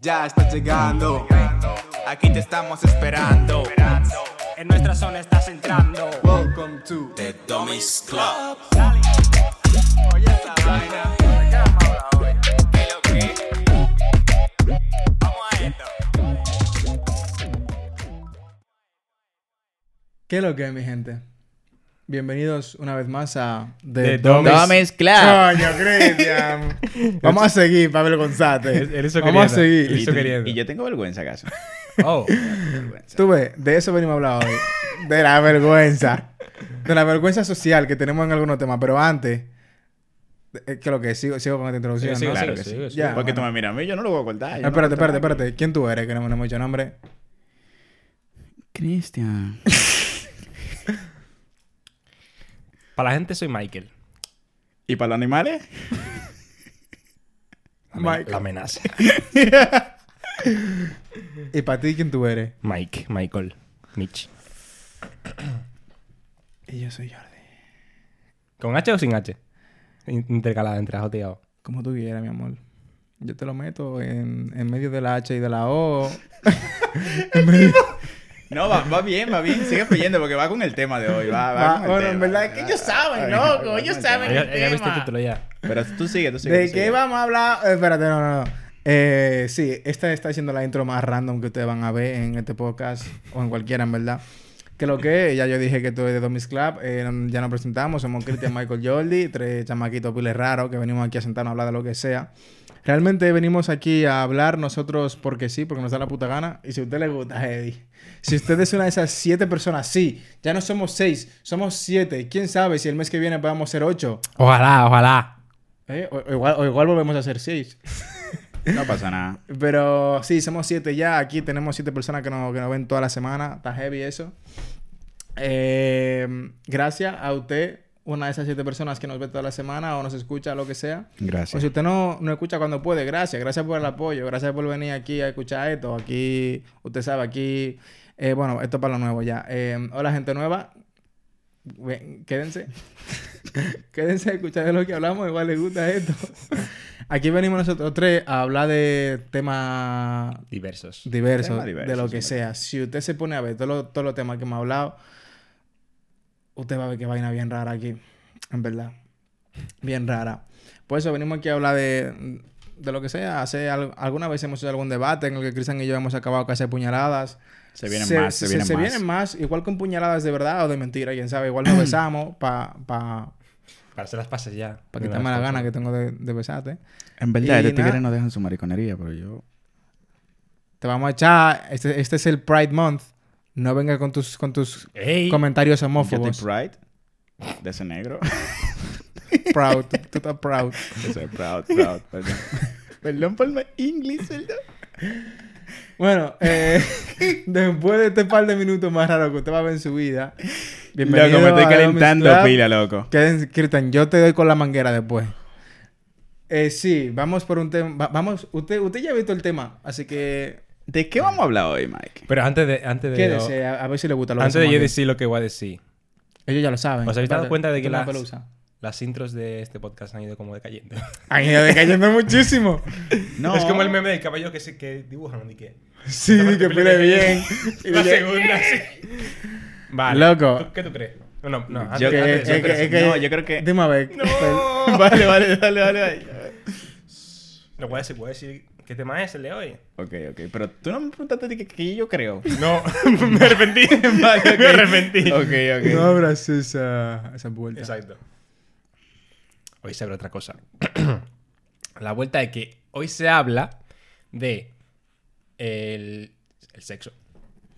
Ya estás llegando. Aquí te estamos esperando. En nuestra zona estás entrando. Welcome to The Dummies Club. Oye esa vaina. ¿Qué es lo que, mi gente? Bienvenidos una vez más a The Dummies- Dummies Club. Coño, Cristian. Vamos a seguir, Pablo González. Él Vamos a seguir. Él eso queriendo. Y yo tengo vergüenza, acaso. Oh. Vergüenza. Tú ves, de eso venimos a hablar hoy. De la vergüenza. De la vergüenza social que tenemos en algunos temas. Pero antes, eh, ¿qué es lo que? Sigo, sigo con esta introducción, Sí, ¿no? sí, Claro sí, que sí, sí. sí. Ya. Porque bueno. tú me miras a mí, yo no lo voy a cortar. Ah, no espérate, espérate, espérate. ¿Quién tú eres? Que no, no hemos dicho nombre. Cristian. Para la gente soy Michael. ¿Y para los animales? Mike. la amenaza. ¿Y para ti quién tú eres? Mike, Michael, Mitch. Y yo soy Jordi. ¿Con H o sin H? In- Intercalada entre J y O. Como tú quieras, mi amor. Yo te lo meto en, en medio de la H y de la O. En medio- No, va, va bien, va bien. Sigue fluyendo porque va con el tema de hoy. Va, va Va- con el bueno, tema, en verdad es que va, ellos saben, va, loco, ellos el saben. tema. Ya, ya viste el tema. título ya. Pero tú sigue, tú sigue. ¿De tú qué sigue. vamos a hablar? Eh, espérate, no, no, no. Eh, sí, esta está siendo la intro más random que ustedes van a ver en este podcast o en cualquiera, en verdad. Que lo que es, ya yo dije que tú eres de Domis Club, eh, ya nos presentamos, somos Cristian Michael Jordi, tres chamaquitos piles raros que venimos aquí a sentarnos a hablar de lo que sea. Realmente venimos aquí a hablar nosotros porque sí, porque nos da la puta gana. Y si a usted le gusta, Eddie. Si usted es una de esas siete personas, sí, ya no somos seis, somos siete. ¿Quién sabe si el mes que viene podamos ser ocho? Ojalá, ojalá. ¿Eh? O, o igual, o igual volvemos a ser seis. No pasa nada. Pero sí, somos siete ya. Aquí tenemos siete personas que nos, que nos ven toda la semana. Está heavy eso. Eh, gracias a usted, una de esas siete personas que nos ve toda la semana o nos escucha, lo que sea. O Gracias. si usted no, no escucha cuando puede, gracias. Gracias por el apoyo. Gracias por venir aquí a escuchar esto. Aquí, usted sabe, aquí... eh, bueno, esto es para lo nuevo ya. Eh, hola, gente nueva. Ven, quédense. quédense a escuchar de lo que hablamos. Igual les gusta esto. aquí venimos nosotros tres a hablar de temas Diversos. diversos, de lo que sí, sea. Si usted se pone a ver todos los, todos los temas que hemos hablado, usted va a ver que vaina bien rara aquí, en verdad. Bien rara. Por eso venimos aquí a hablar de, de lo que sea. Hace al- alguna vez hemos hecho algún debate en el que Cristian y yo hemos acabado casi puñaladas. Se vienen más, se, vienen más. vienen más, igual con puñaladas de verdad o de mentira, quién sabe. Igual nos besamos para pa, Para hacer las pases ya. pa quitarme la gana que tengo de, de besarte. En verdad, Y estos tigres no dejan su mariconería, pero yo... Te vamos a echar. Este, este es el Pride Month. No venga con tus, con tus ¡Ey! comentarios homófobos. pride de ese negro. proud. Tú, estás proud. Yo soy proud, proud, perdón. perdón por mi inglés, perdón. Bueno, eh, después de este par de minutos más raros que usted va a ver en su vida. Loco, me estoy calentando Club. pila, loco. Quédense, Cristian, yo te doy con la manguera después. Eh, sí, vamos por un tema. va- Vamos, usted, usted ya ha visto el tema, así que ¿De qué vamos a hablar hoy, Mike? Pero antes de... Antes de quédese a, a ver si le gusta lo que antes de yo decir lo que voy a decir. Ellos ya lo saben. ¿Os habéis dado cuenta de que las-. Las intros de este podcast han ido como decayendo. Han ido decayendo muchísimo. No. Es como el meme del caballo que, se, que dibujan y que... Sí, que pide bien. Y La segunda, sí. Vale. Loco. ¿Tú- ¿Qué tú crees? No, no, no. Antes, Yo- Que- antes de es eso, que- antes es de que- No, yo creo que- Dime a ver. No. vale, vale, dale, dale. No voy a decir, voy a decir qué tema es el de hoy. Ok, ok. Pero tú no me preguntaste de qué, qué yo creo. No, me arrepentí. Vale. Me arrepentí. Ok, ok. No abras esa, esa vuelta. Exacto. Hoy se habla otra cosa. La vuelta es que hoy se habla de el, el sexo.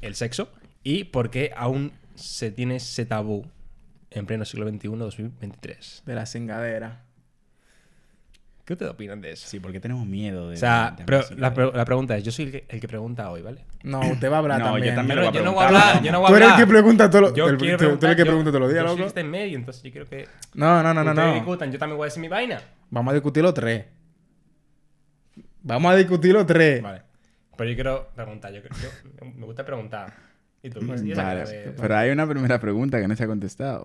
El sexo y por qué aún se tiene ese tabú en pleno siglo XXI, 2023. De la cingadera. ¿Qué ustedes opinan de eso? Sí, porque tenemos miedo de. O sea, de- de pero música. la, pre- la pregunta es, yo soy el que, el que pregunta hoy, ¿vale? No, usted va a hablar No, yo también. también Yo lo no, voy a yo no voy a hablar, no. yo no voy a Tú eres hablar. el que pregunta todo lo- Yo el- quiero tú- tú eres el que yo- pregunta todos los días, yo soy loco. el que está en medio, entonces yo quiero que No, no, no, no, no. discutan, yo también voy a decir mi vaina. Vamos a discutir los tres. Vamos a discutir los tres. Vale. Pero yo quiero preguntar, yo, yo- me gusta preguntar. ¿Y tú? ¿Y esa Vale, pero hay una primera pregunta que no se ha contestado.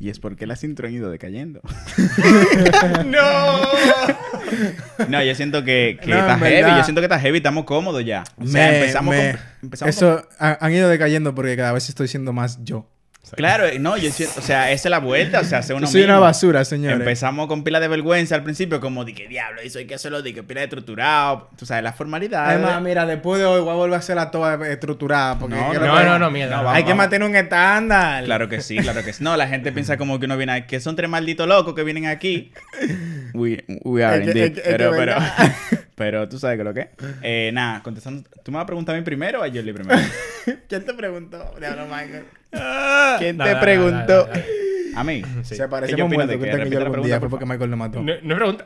Y es porque las intro han ido decayendo. ¡No! No, yo siento que, que No, está heavy. verdad. Yo siento que está heavy. Estamos cómodos ya. O sea, Me- empezamos me- con... Empezamos Eso ha- han ido decayendo porque cada vez estoy siendo más yo. Claro, no, yo siento... O sea, esa es la vuelta. O sea, hacer uno Yo soy una basura, señores. Empezamos con pila de vergüenza al principio, como de que diablo, eso hay que hacerlo, de que pila de estructurado. Tú sabes, la formalidad. Además, mira, después de hoy voy a volver a hacer la toda estructurada. Porque No, no, No, no, no, mierda. No, vamos, Hay que vamos. mantener un estándar. Claro que sí, claro que sí. No, la gente piensa como que uno viene que son tres malditos locos que vienen aquí. We, we are indeed. pero, pero. pero tú sabes que lo que. Eh, nada, contestando. ¿Tú me vas a preguntar a mí primero o a Jolly primero? ¿Quién te preguntó? Diablo, Michael. ¿Quién Dale, te dale, preguntó? A mí. Sí. Se ¿Qué parecemos opinas muerto de que que Repite yo la algún día fue por porque Michael lo mató. No, no pregunta.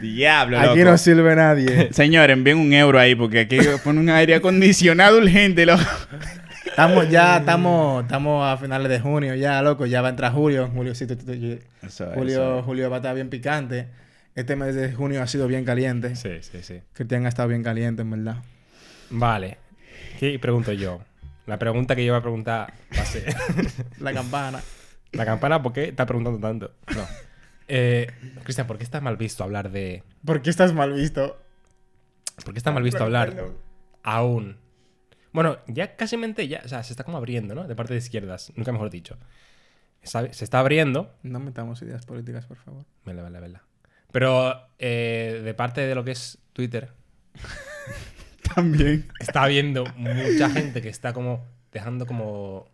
Diablo, Aquí loco. no sirve nadie. Señor, envíen un euro ahí porque aquí pone un aire acondicionado urgente, loco. Estamos ya, estamos, estamos a finales de junio ya, loco. Ya va a entrar julio. Julio, sí, julio, eso. julio va a estar bien picante. Este mes de junio ha sido bien caliente. Sí, sí, sí. Cristian ha estado bien caliente, en verdad. Vale. ¿Qué pregunto yo? La pregunta que yo voy a preguntar va a ser... La campana. La campana, ¿por qué estás preguntando tanto? No. Eh, Cristian, ¿por qué está mal visto hablar de... ¿Por qué estás mal visto? ¿Por qué está mal visto hablar aún? Bueno, ya casi mente ya... O sea, se está como abriendo, ¿no? De parte de izquierdas. Nunca mejor dicho. Se está abriendo. No metamos ideas políticas, por favor. Vale, vale, vale. Pero eh, de parte de lo que es Twitter, También. está habiendo mucha gente que está como dejando como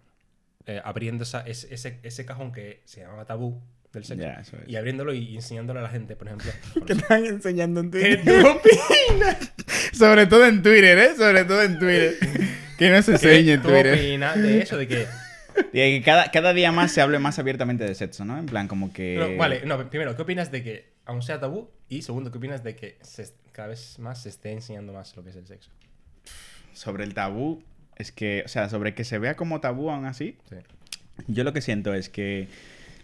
eh, abriendo esa- ese, ese- ese cajón que se llama tabú del sexo es. y abriéndolo y enseñándolo a la gente, por ejemplo. ¿Qué están enseñando en ¿Qué Twitter? tú opinas? Sobre todo en Twitter, ¿eh? Sobre todo en Twitter. que no se enseñe en ¿Qué Twitter. opinas de eso? De que... Cada, cada día más se hable más abiertamente de sexo, ¿no? En plan, como que... No, vale, no, primero, ¿qué opinas de que aún sea tabú? Y segundo, ¿qué opinas de que se- cada vez más se esté enseñando más lo que es el sexo? Sobre el tabú, es que, o sea, sobre que se vea como tabú aún así, Sí. yo lo que siento es que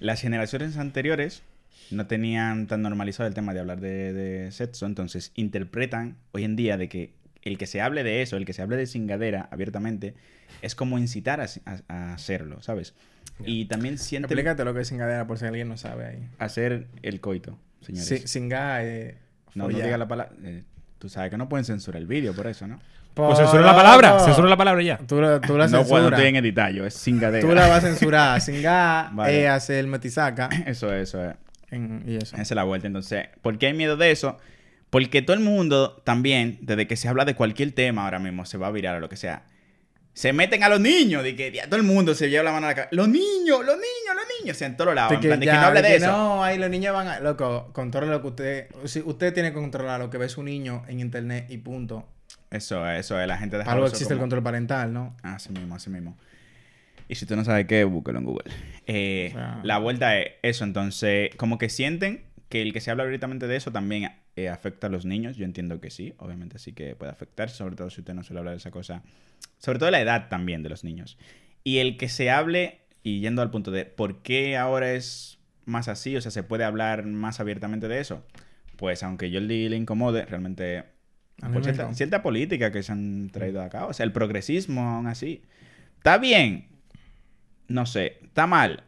las generaciones anteriores no tenían tan normalizado el tema de hablar de, de sexo, entonces interpretan hoy en día de que el que se hable de eso, el que se hable de cingadera abiertamente, es como incitar a, a- a hacerlo, ¿sabes? Y también siente Explícate lo que es cingadera por si alguien no sabe ahí. hacer el coito, señores. Sí, eh, No, no diga la palabra. eh, tú sabes que no pueden censurar el vídeo por eso, ¿no? Pues censura la palabra, censura la palabra ya. Tú, la- tú la no, cuando estoy en editallo, es cingadera. tú la vas a censurar. Cinga Vale. es hacer el metisaca. Eso es, eso es. en- y eso. Esa es la vuelta. Entonces, ¿por qué hay miedo de eso? Porque todo el mundo también, desde que se habla de cualquier tema ahora mismo, se va a virar o lo que sea, se meten a los niños. De que ya, todo el mundo se lleva la mano a la cara. Los niños, los niños, los niños. O sea, en todos lados. De En que plan, de que ya, no hable de eso. No, ahí los niños van a... Loco, controla lo que usted... Si usted tiene que controlar lo que ve su niño en internet y punto. Eso es, eso es. La gente deja Algo existe el control parental, ¿no? Así mismo, así mismo. Y si tú no sabes qué, búscalo en Google. Eh, O sea- La vuelta es eso. Entonces, como que sienten que el que se habla abiertamente de eso también eh, afecta a los niños. Yo entiendo que sí. Obviamente sí que puede afectar. Sobre todo si usted no suele hablar de esa cosa. Sobre todo la edad también de los niños. Y el que se hable, y yendo al punto de por qué ahora es más así, o sea, se puede hablar más abiertamente de eso. Pues aunque yo le, le incomode, realmente por cierta, cierta política que se han traído a cabo. O sea, el progresismo aún así. ¿Está bien? No sé. ¿Está mal?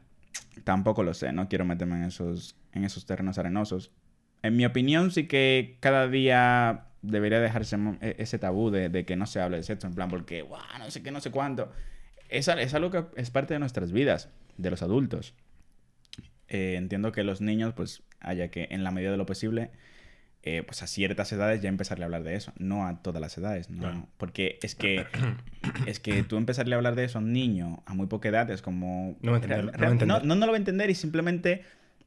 Tampoco lo sé. No quiero meterme en esos, en esos terrenos arenosos. En mi opinión, sí que cada día debería dejarse e- ese tabú de, de que no se hable de sexo. En plan, porque, guau, no sé qué, no sé cuánto. Es, es algo que es parte de nuestras vidas, de los adultos. Eh, entiendo que los niños, pues, haya que, en la medida de lo posible, eh, pues a ciertas edades ya empezarle a hablar de eso, no a todas las edades, ¿no? Claro. Porque es que es que tú empezarle a hablar de eso a un niño a muy poca edad es como No entender, no va a entender. no, no lo va a entender y simplemente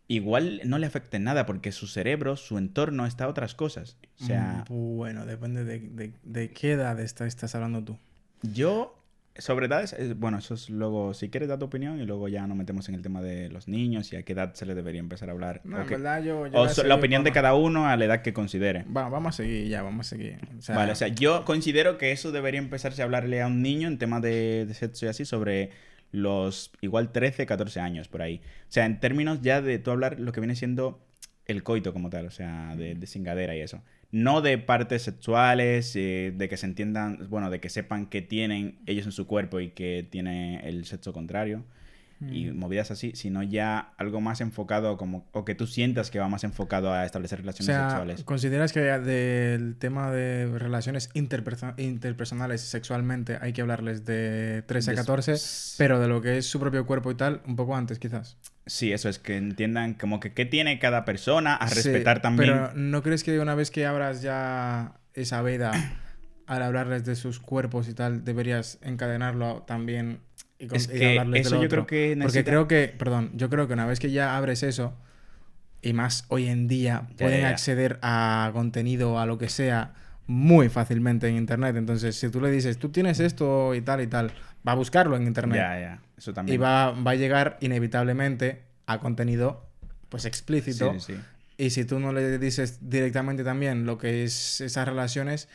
igual no le afecte nada porque su cerebro, su entorno está a otras cosas. O sea, Mm, Bueno, depende de, de, de qué edad está- estás hablando tú. yo sobre edades, eh, bueno, eso es luego, si quieres dar tu opinión y luego ya nos metemos en el tema de los niños y a qué edad se le debería empezar a hablar. No, o en qué- verdad yo... yo o so- la opinión de cada uno a la edad que considere. Va- vamos a seguir ya, vamos a seguir. O sea, Vale, o sea, yo considero que eso debería empezarse a hablarle a un niño en tema de, de sexo y así sobre los igual 13, 14 años por ahí. O sea, en términos ya de tú hablar lo que viene siendo el coito como tal, o sea, de, de cingadera y eso. No de partes sexuales, eh, de que se entiendan, bueno, de que sepan que tienen ellos en su cuerpo y que tiene el sexo contrario y movidas así, sino ya algo más enfocado como, o que tú sientas que va más enfocado a establecer O relaciones sea, sexuales. ¿consideras que del tema de relaciones interperso- interpersonales sexualmente hay que hablarles de 13 a Des- 14, pero de lo que es su propio cuerpo y tal, un poco antes quizás? Sí, eso es, que entiendan como que qué tiene cada persona, a Sí, respetar también. Pero ¿no crees que una vez que abras ya esa veda al hablarles de sus cuerpos y tal, deberías encadenarlo también y, con- Es y que hablarles de eso lo yo otro? creo que Porque necesita- creo que, perdón, yo creo que una vez que ya abres eso, y más hoy en día, Ya, pueden ya, ya. acceder a contenido, a lo que sea, muy fácilmente en Internet. Entonces, si tú le dices, tú tienes esto y tal y tal, va a buscarlo en Internet. Ya, ya, eso también. Y va, va a llegar inevitablemente a contenido pues explícito. Sí, sí, sí. Y si tú no le dices directamente también lo que es esas relaciones,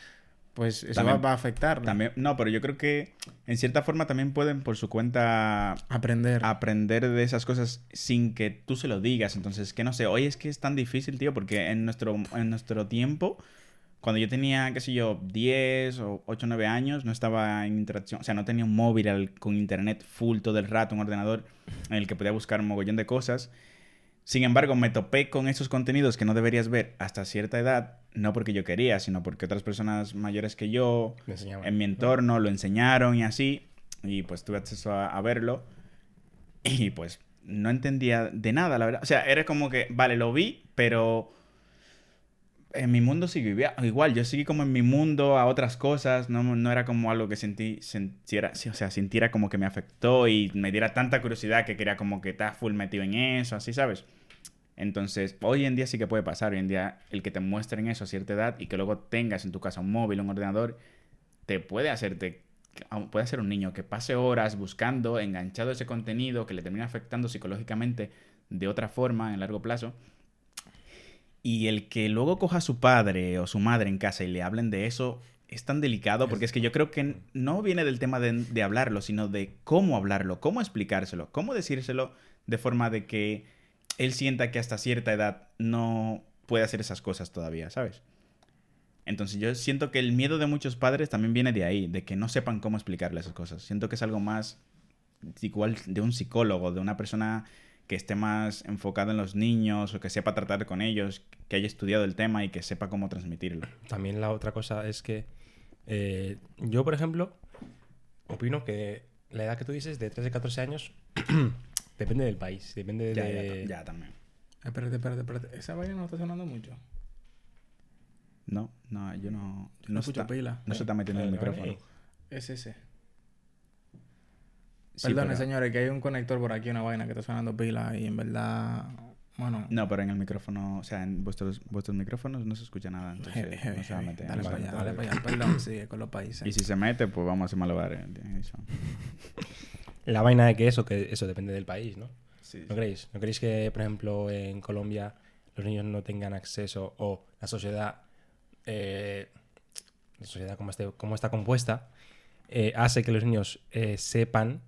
pues eso También- va, va a afectar. También, no, pero yo creo que en cierta forma también pueden por su cuenta Aprender. aprender de esas cosas sin que tú se lo digas. Entonces, que no sé, hoy es que es tan difícil, tío, porque en nuestro, en nuestro tiempo, cuando yo tenía, qué sé yo, 10 o 8 o 9 años, no estaba en interacción, o sea, no tenía un móvil al- con internet full todo el rato, un ordenador en el que podía buscar un mogollón de cosas. Sin embargo, me topé con esos contenidos que no deberías ver hasta cierta edad, no porque yo quería, sino porque otras personas mayores que yo, en mi entorno lo enseñaron y así, y pues tuve acceso a, a verlo, y pues no entendía de nada, la verdad. O sea, era como que, vale, lo vi, pero en mi mundo sigue vivía- igual, yo seguí como en mi mundo a otras cosas, no, no era como algo que sentí, sintiera, o sea, sintiera como que me afectó y me diera tanta curiosidad que quería como que estar full metido en eso, así, ¿sabes? Entonces, hoy en día sí que puede pasar, hoy en día el que te muestren eso a cierta edad y que luego tengas en tu casa un móvil, un ordenador, te puede hacerte, puede hacer un niño que pase horas buscando, enganchado a ese contenido, que le termina afectando psicológicamente de otra forma en largo plazo. Y el que luego coja a su padre o su madre en casa y le hablen de eso es tan delicado porque es que yo creo que no viene del tema de, de hablarlo, sino de cómo hablarlo, cómo explicárselo, cómo decírselo de forma de que él sienta que hasta cierta edad no puede hacer esas cosas todavía, ¿sabes? Entonces yo siento que el miedo de muchos padres también viene de ahí, de que no sepan cómo explicarle esas cosas. Siento que es algo más igual de un psicólogo, de una persona que esté más enfocada en los niños o que sepa tratar con ellos, que haya estudiado el tema y que sepa cómo transmitirlo. También la otra cosa es que eh, yo, por ejemplo, opino que la edad que tú dices de 13 14 años depende del país, depende Ya, de... ya, ya también. Espérate, espérate, espérate. Esa vaina no está sonando mucho. No, no, yo no... No escucho está, pila. no se está metiendo en el micrófono. Es ese. Sí, Perdone, pero- señores, que hay un conector por aquí, una vaina que está sonando pila y en verdad. Bueno. No, pero en el micrófono, o sea, en vuestros, vuestros micrófonos no se escucha nada, entonces heavy, heavy, no se va a meter. Dale para allá, dale para allá. Perdón, sigue con los países. Y si se mete, pues vamos a hacer malabares. eso. La vaina de que eso, que eso depende del país, ¿no? Sí, ¿No creéis? ¿No creéis que, por ejemplo, en Colombia los niños no tengan acceso o la sociedad, eh, la sociedad como, esté- como está compuesta, eh, hace que los niños eh, sepan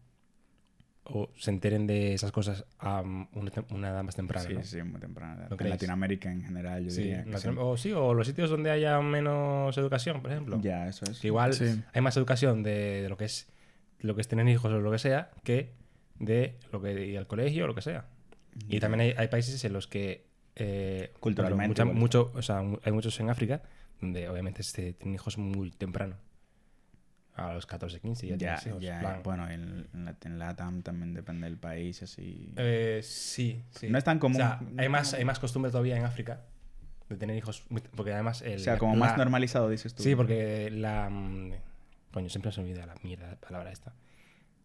o se enteren de esas cosas a una, una edad más temprana? sí, ¿no? sí, muy temprana. ¿No en? Latinoamérica en general, yo Sí, diría. que sí. o sí, o los sitios donde haya menos educación, por ejemplo. Ya, eso es. Que igual Sí. hay más educación de, de lo que es lo que es tener hijos o lo que sea que de lo que ir al colegio o lo que sea. Y también hay, hay países en los que eh, Culturalmente, mucha- mucho, o sea, hay muchos en África donde obviamente se tienen hijos muy temprano. A los 14, 15 ya, Ya, tienes hijos. ya, plan. bueno, en, en, la- en LATAM también depende del país, así. Eh, sí, sí. No es tan común. O sea, hay más, hay más costumbre todavía en África de tener hijos. Porque además. el- o sea, como la- más normalizado, dices tú. Sí, porque la. mm, Coño, siempre se me olvida la mierda la palabra esta.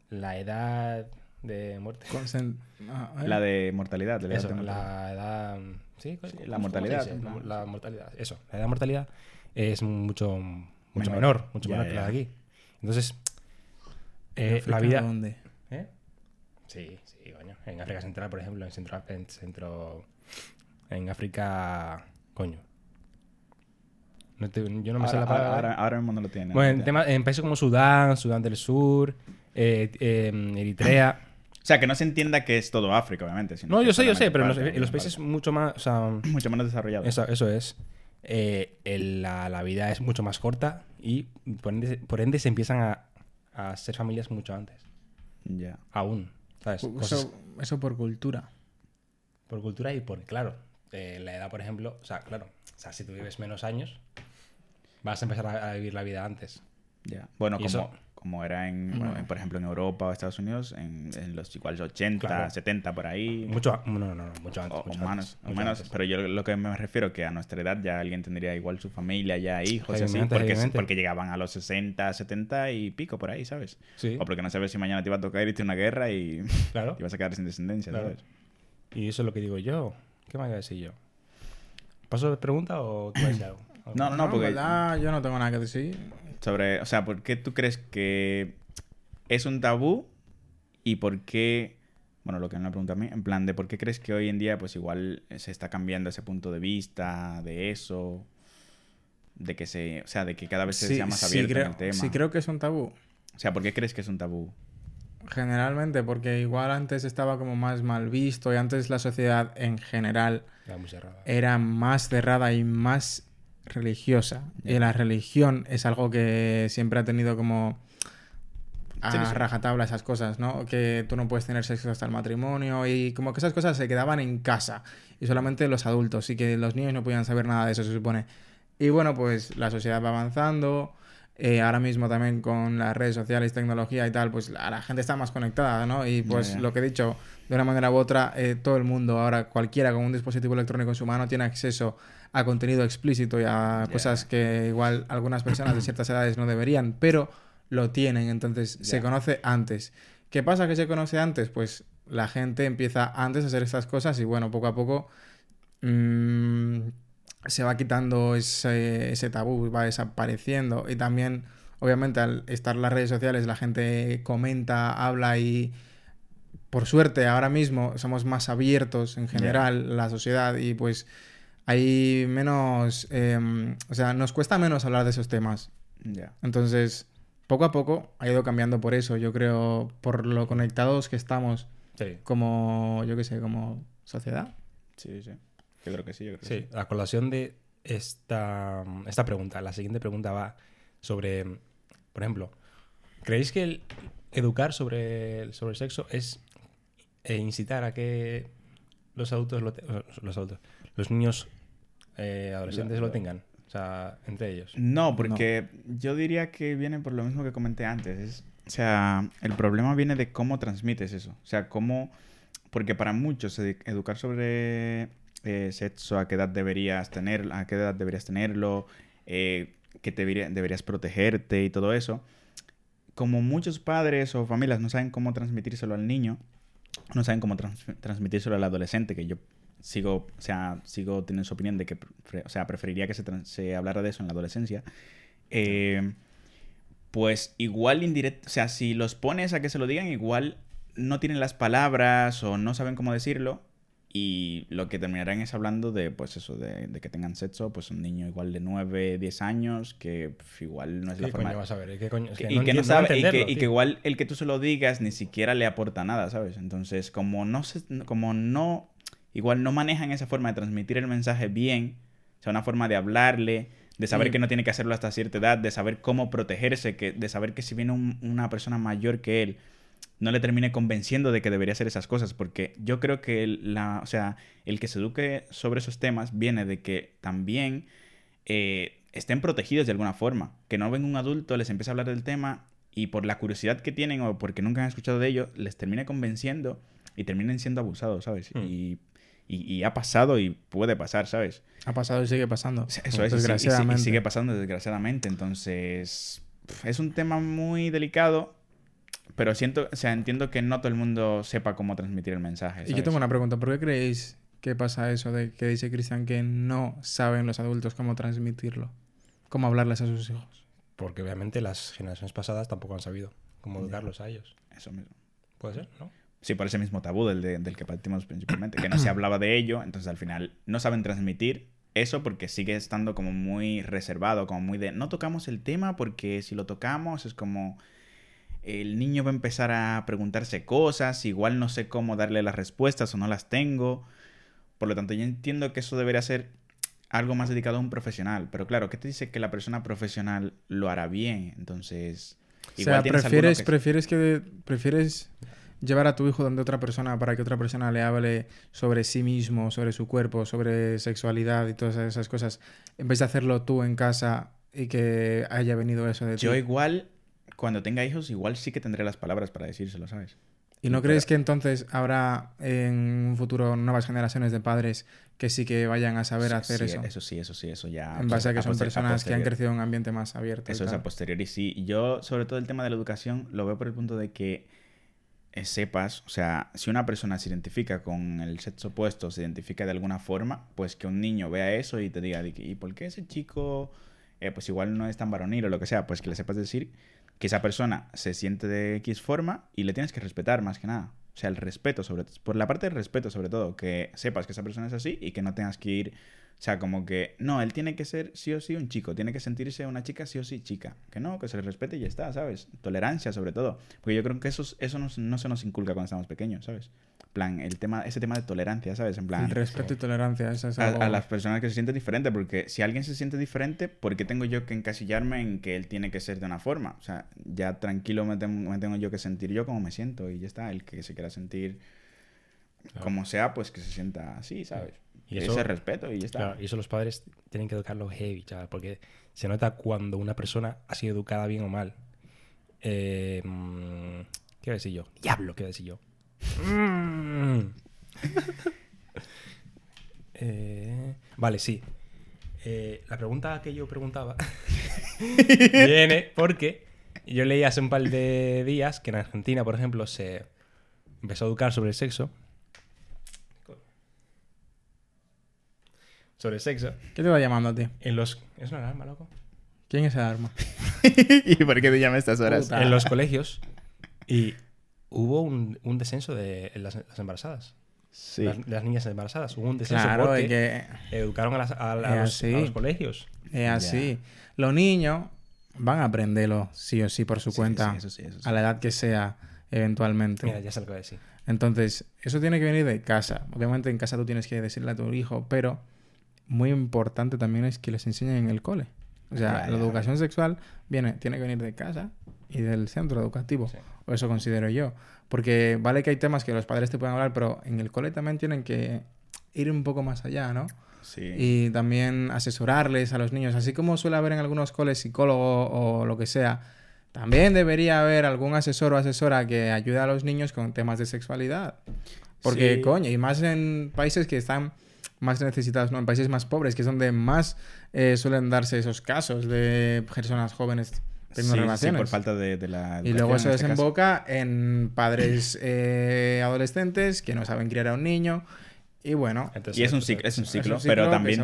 La edad de muerte. Ah, ¿eh? La de mortalidad. de la Eso, edad de mortalidad. la edad. Sí, ¿cómo- Sí, la mortalidad. La, la mortalidad. Eso, la edad de mortalidad es mucho, mucho Menor. menor, mucho Ya, menor que la de aquí. Entonces, ¿En eh, la vida. dónde? ¿Eh? Sí, sí, coño. En África Central, por ejemplo, en centro, en centro. En África. Coño. No te- yo no me sé Ahora, la palabra. ahora, ahora mismo no lo tiene. Bueno, no en, tema- en países como Sudán, Sudán del Sur, eh, eh, Eritrea. O sea, que no se entienda que es todo África, obviamente. sino No, yo sé, yo sé, pero en los, en países mucho más. O sea, Mucho menos desarrollado. eso, eso es. Eh, el- la, la vida es mucho más corta y por ende, por ende se empiezan a, a ser familias mucho antes. Ya. Aún. ¿Sabes? Cosas Eso, eso por cultura. por cultura y por, claro, eh, la edad, por ejemplo, o sea, claro, o sea, si tú vives menos años, vas a empezar a, a vivir la vida antes. Ya. Bueno, como, eso- como era en, Bueno. en, por ejemplo, en Europa o Estados Unidos, en, en los igual 80, Claro. 70 por ahí. Mucho, no, no, no, mucho antes. o, o mucho menos, antes, menos, antes. pero yo lo que me refiero que a nuestra edad ya alguien tendría igual su familia, ya hijos y así, porque, porque llegaban a los 60, 70 y pico por ahí, ¿sabes? Sí, O porque no sabes si mañana te iba a tocar irte a una guerra y, claro. vas a quedar sin descendencia, Claro. ¿sabes? Y eso es lo que digo yo. ¿Qué me voy a decir yo? ¿Paso de pregunta o tú vas a decir algo? No, no, no, en porque verdad, yo no tengo nada que decir. Sobre, o sea, ¿por qué tú crees que es un tabú y por qué, bueno, lo que me pregunta a mí, en plan de por qué crees que hoy en día pues igual se está cambiando ese punto de vista de eso, de que se, o sea, de que cada vez se Sí, sea más sí abierto creo, en el tema. sí creo que es un tabú. O sea, ¿por qué crees que es un tabú? Generalmente, porque igual antes estaba como más mal visto y antes la sociedad en general Era muy cerrada. era más cerrada y más religiosa. Y la religión es algo que siempre ha tenido como a Sí, sí. rajatabla esas cosas, ¿no? Que tú no puedes tener sexo hasta el matrimonio y como que esas cosas se quedaban en casa y solamente los adultos y que los niños no podían saber nada de eso, se supone. Y bueno, pues la sociedad va avanzando. Eh, ahora mismo también con las redes sociales, tecnología y tal, pues la, la gente está más conectada, ¿no? Y pues lo que he dicho, de una manera u otra, eh, todo el mundo, ahora cualquiera con un dispositivo electrónico en su mano tiene acceso a contenido explícito y a cosas que igual algunas personas de ciertas edades no deberían, pero lo tienen, entonces se conoce antes. ¿Qué pasa que se conoce antes? Pues la gente empieza antes a hacer estas cosas y bueno, poco a poco mm, se va quitando ese, ese tabú, va desapareciendo y también, obviamente, al estar las redes sociales, la gente comenta, habla y por suerte ahora mismo somos más abiertos en general la sociedad y pues hay menos, em, o sea, nos cuesta menos hablar de esos temas. Ya. Entonces, poco a poco ha ido cambiando por eso, yo creo, por lo conectados que estamos Sí. como, yo qué sé, como sociedad. Sí, sí. Yo creo que sí, yo creo que Sí, la colación de esta, esta pregunta, la siguiente pregunta va sobre, por ejemplo, ¿creéis que el educar sobre el, sobre el sexo es eh, incitar a que los adultos, lo te- los adultos, los niños eh, adolescentes La- lo tengan? O sea, entre ellos. No, porque yo diría que viene por lo mismo que comenté antes. Es, o sea, el problema viene de cómo transmites eso. O sea, cómo... Porque para muchos edu- educar sobre eh, sexo, a qué edad deberías tener, a qué edad deberías tenerlo, eh, que te debería- deberías protegerte y todo eso. Como muchos padres o familias no saben cómo transmitírselo al niño, no saben cómo trans- transmitírselo al adolescente, que yo sigo, o sea, sigo teniendo su opinión de que, o sea, preferiría que se, se hablara de eso en la adolescencia. Eh, pues igual indirecto, o sea, si los pones a que se lo digan, igual no tienen las palabras o no saben cómo decirlo y lo que terminarán es hablando de, pues eso, de, de que tengan sexo, pues un niño igual de 9, 10 años, que pf, igual no es la ¿Qué forma... coño vas a ver? ¿Qué coño? Es Que- que y que no sabe, y que, y que tío. igual el que tú se lo digas ni siquiera le aporta nada, ¿sabes? Entonces, como no se, como no, igual no manejan esa forma de transmitir el mensaje bien, o sea, una forma de hablarle, de saber Y- que no tiene que hacerlo hasta cierta edad, de saber cómo protegerse, que, de saber que si viene un- una persona mayor que él, no le termine convenciendo de que debería hacer esas cosas, porque yo creo que el, la, o sea, el que se eduque sobre esos temas viene de que también eh, estén protegidos de alguna forma, que no venga un adulto, les empiece a hablar del tema y por la curiosidad que tienen o porque nunca han escuchado de ello, les termine convenciendo y terminen siendo abusados, ¿sabes? Hmm. Y, y- y ha pasado y puede pasar, ¿sabes? Ha pasado y sigue pasando. Eso es, si- y si- y, desgraciadamente. sigue pasando desgraciadamente. Entonces, es un tema muy delicado, pero siento, o sea, entiendo que no todo el mundo sepa cómo transmitir el mensaje. Y yo tengo una pregunta. ¿Por qué creéis que pasa eso de que dice Cristian que no saben los adultos cómo transmitirlo? ¿Cómo hablarles a sus hijos? Porque obviamente las generaciones pasadas tampoco han sabido cómo educarlos a ellos. Eso mismo. Puede ser, ¿no? Sí, por ese mismo tabú del, de- del que partimos principalmente, que no se hablaba de ello, entonces al final no saben transmitir eso porque sigue estando como muy reservado, como muy de no tocamos el tema porque si lo tocamos es como el niño va a empezar a preguntarse cosas, igual no sé cómo darle las respuestas o no las tengo. Por lo tanto, yo entiendo que eso debería ser algo más dedicado a un profesional. Pero claro, ¿qué te dice que la persona profesional lo hará bien? Entonces, O sea, prefieres, que- prefieres que prefieres llevar a tu hijo donde otra persona para que otra persona le hable sobre sí mismo, sobre su cuerpo, sobre sexualidad y todas esas cosas, en vez de hacerlo tú en casa y que haya venido eso de ti. Yo igual, cuando tenga hijos, igual sí que tendré las palabras para decírselo, ¿sabes? ¿Y no Pero- crees que entonces habrá en un futuro nuevas generaciones de padres que sí que vayan a saber Sí, hacer sí, eso? Eso sí, eso sí, eso ya. en base a que son personas que han crecido en un ambiente más abierto. Eso es a posteriori, sí. Yo, sobre todo el tema de la educación, lo veo por el punto de que eh, sepas, o sea, si una persona se identifica con el sexo opuesto, se identifica de alguna forma, pues que un niño vea eso y te diga, ¿y por qué ese chico, eh, pues igual no es tan varonil o lo que sea? Pues que le sepas decir que esa persona se siente de X forma y le tienes que respetar más que nada. O sea, el respeto, sobre por la parte del respeto, sobre todo, que sepas que esa persona es así y que no tengas que ir o sea, como que, no, él tiene que ser sí o sí un chico, tiene que sentirse una chica sí o sí chica. Que no, que se le respete y ya está, ¿sabes? Tolerancia sobre todo. Porque yo creo que eso, eso nos- no se nos inculca cuando estamos pequeños, ¿sabes? En plan, el tema, ese tema de tolerancia, ¿sabes? En plan, El respeto y tolerancia, eso es a, algo... a las personas que se sienten diferentes, porque si alguien se siente diferente, ¿por qué tengo yo que encasillarme en que él tiene que ser de una forma? O sea, ya tranquilo me tengo, me tengo yo que sentir yo como me siento y ya está. El que se quiera sentir como sea, pues que se sienta así, ¿sabes? Y eso- ese respeto y ya está. Claro, y eso los padres tienen que educarlo heavy, chaval, porque se nota cuando una persona ha sido educada bien o mal. Eh, mm, ¿Qué voy a decir yo? Diablo, ¿qué voy a decir yo? Eh, vale, sí. Eh, la pregunta que yo preguntaba viene porque yo leí hace un par de días que en Argentina, por ejemplo, se empezó a educar sobre el sexo. Sobre el sexo. ¿Qué te va llamando a ti? En los... ¿Es una alarma, loco? ¿Quién es el arma? ¿Y por qué te llamas estas horas? Puta. En los colegios. Y hubo un, un descenso de las, las embarazadas. Sí. Las, las niñas embarazadas. Hubo un descenso Claro, porque es que educaron a, las- a- a los, a los colegios. es así. Los niños van a aprenderlo sí o sí por su Sí, cuenta, sí, eso sí, eso sí. a la edad que sea, eventualmente. Mira, ya sé lo que voy a decir. Entonces, eso tiene que venir de casa. Obviamente en casa tú tienes que decirle a tu hijo, pero muy importante también es que les enseñen en el cole. O sea, Ya, la educación sexual viene, tiene que venir de casa y del centro educativo. Sí. O eso considero yo. Porque vale que hay temas que los padres te pueden hablar, pero en el cole también tienen que ir un poco más allá, ¿no? Sí. Y también asesorarles a los niños. Así como suele haber en algunos coles psicólogo o lo que sea, también debería haber algún asesor o asesora que ayude a los niños con temas de sexualidad. Porque, Sí. coño, y más en países que están más necesitados, ¿no? En países más pobres, que es donde más eh, suelen darse esos casos de personas jóvenes Sí, por falta de, de la Y luego eso en este caso. desemboca en padres eh, adolescentes que no saben criar a un niño. Y bueno, Entonces, Y es un ciclo, es un es ciclo, un ciclo pero también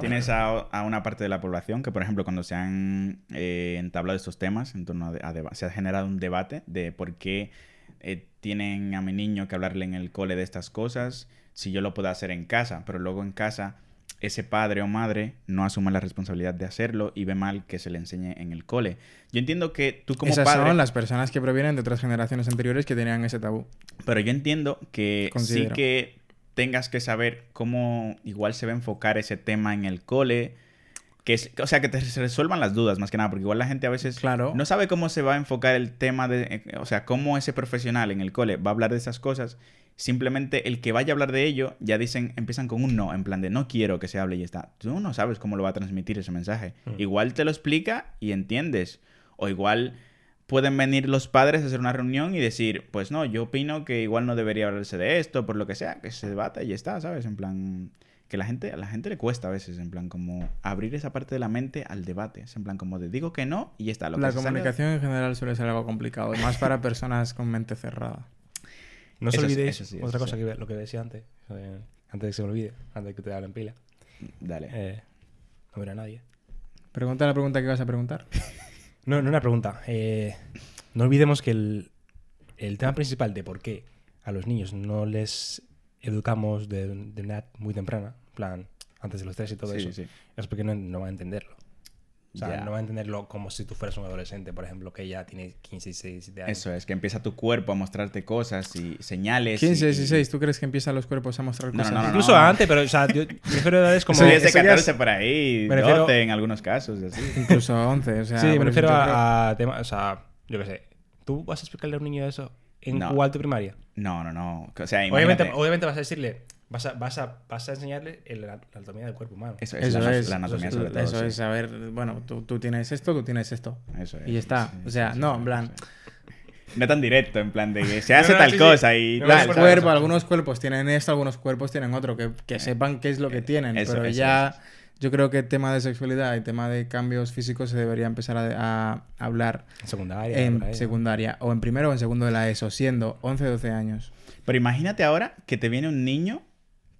tienes, a, a una parte de la población que, por ejemplo, cuando se han eh, entablado estos temas, en torno a, a se ha generado un debate de por qué eh, tienen a mi niño que hablarle en el cole de estas cosas, si yo lo puedo hacer en casa, pero luego en casa ese padre o madre no asume la responsabilidad de hacerlo y ve mal que se le enseñe en el cole. Yo entiendo que tú como esas padre... son las personas que provienen de otras generaciones anteriores que tenían ese tabú. Pero yo entiendo que Considero. sí que tengas que saber cómo igual se va a enfocar ese tema en el cole. Que es- o sea, que te resuelvan las dudas más que nada, porque igual la gente a veces Claro. no sabe cómo se va a enfocar el tema de, eh, o sea, cómo ese profesional en el cole va a hablar de esas cosas. Simplemente el que vaya a hablar de ello, ya dicen, empiezan con un no, en plan de no quiero que se hable y está. Tú no sabes cómo lo va a transmitir ese mensaje. Igual te lo explica y entiendes. O igual pueden venir los padres a hacer una reunión y decir, pues no, yo opino que igual no debería hablarse de esto, por lo que sea, que se debata y ya está, ¿sabes? En plan, que la gente, a la gente le cuesta a veces, en plan, como abrir esa parte de la mente al debate. Es en plan, como de digo que no y ya está. Lo la que comunicación en general suele ser algo complicado, más para personas con mente cerrada. No os Eso sí, olvidéis, eso sí, otra cosa sí. que lo que decía antes, eh, antes de que se me olvide, antes de que te hablen pila. Dale. Eh, no verá nadie. Pregunta la pregunta que vas a preguntar. No, no una pregunta. Eh, no olvidemos que el, el tema principal de por qué a los niños no les educamos de, de una edad muy temprana, en plan, antes de los tres y todo Sí, eso, sí. es porque no, no van a entenderlo. O sea, Ya. no va a entenderlo como si tú fueras un adolescente, por ejemplo, que ya tiene 15, 16, 17 años. Eso es, que empieza tu cuerpo a mostrarte cosas y señales. 15, y- 16, ¿tú crees que empiezan los cuerpos a mostrar No, no, cosas? no, no, Incluso antes, pero, o sea, yo me refiero a edades como... Eso ya es de eso ya es- 14 por ahí, Me refiero- 12 en algunos casos, y así. Incluso 11, o sea... sí, me refiero a, a temas, o sea, yo qué sé. ¿Tú vas a explicarle a un niño eso en No. cuarto primaria? No, no, no. O sea, Obviamente, imagínate. obviamente vas a decirle, vas a, vas a, vas a enseñarle el- la, la anatomía del cuerpo humano. Eso es, Eso la, es, la anatomía sobre todo. eso sí. es saber, bueno, tú, tú tienes esto, tú tienes esto. Eso es, Y está. sí, o sea, sí, no, sí, en plan, sí. No tan directo, en plan de que se No, hace no, tal sí, sí. cosa y No, tal, ¿sabes? cuerpos, algunos cuerpos tienen esto, algunos cuerpos tienen otro, que, que sepan qué es lo que tienen. Eso, pero eso, ya, eso. yo creo que el tema de sexualidad y tema de cambios físicos se debería empezar a, a hablar En secundaria. en ¿no? secundaria, o en primero o en segundo de la ESO, siendo 11 12 años. Pero imagínate ahora que te viene un niño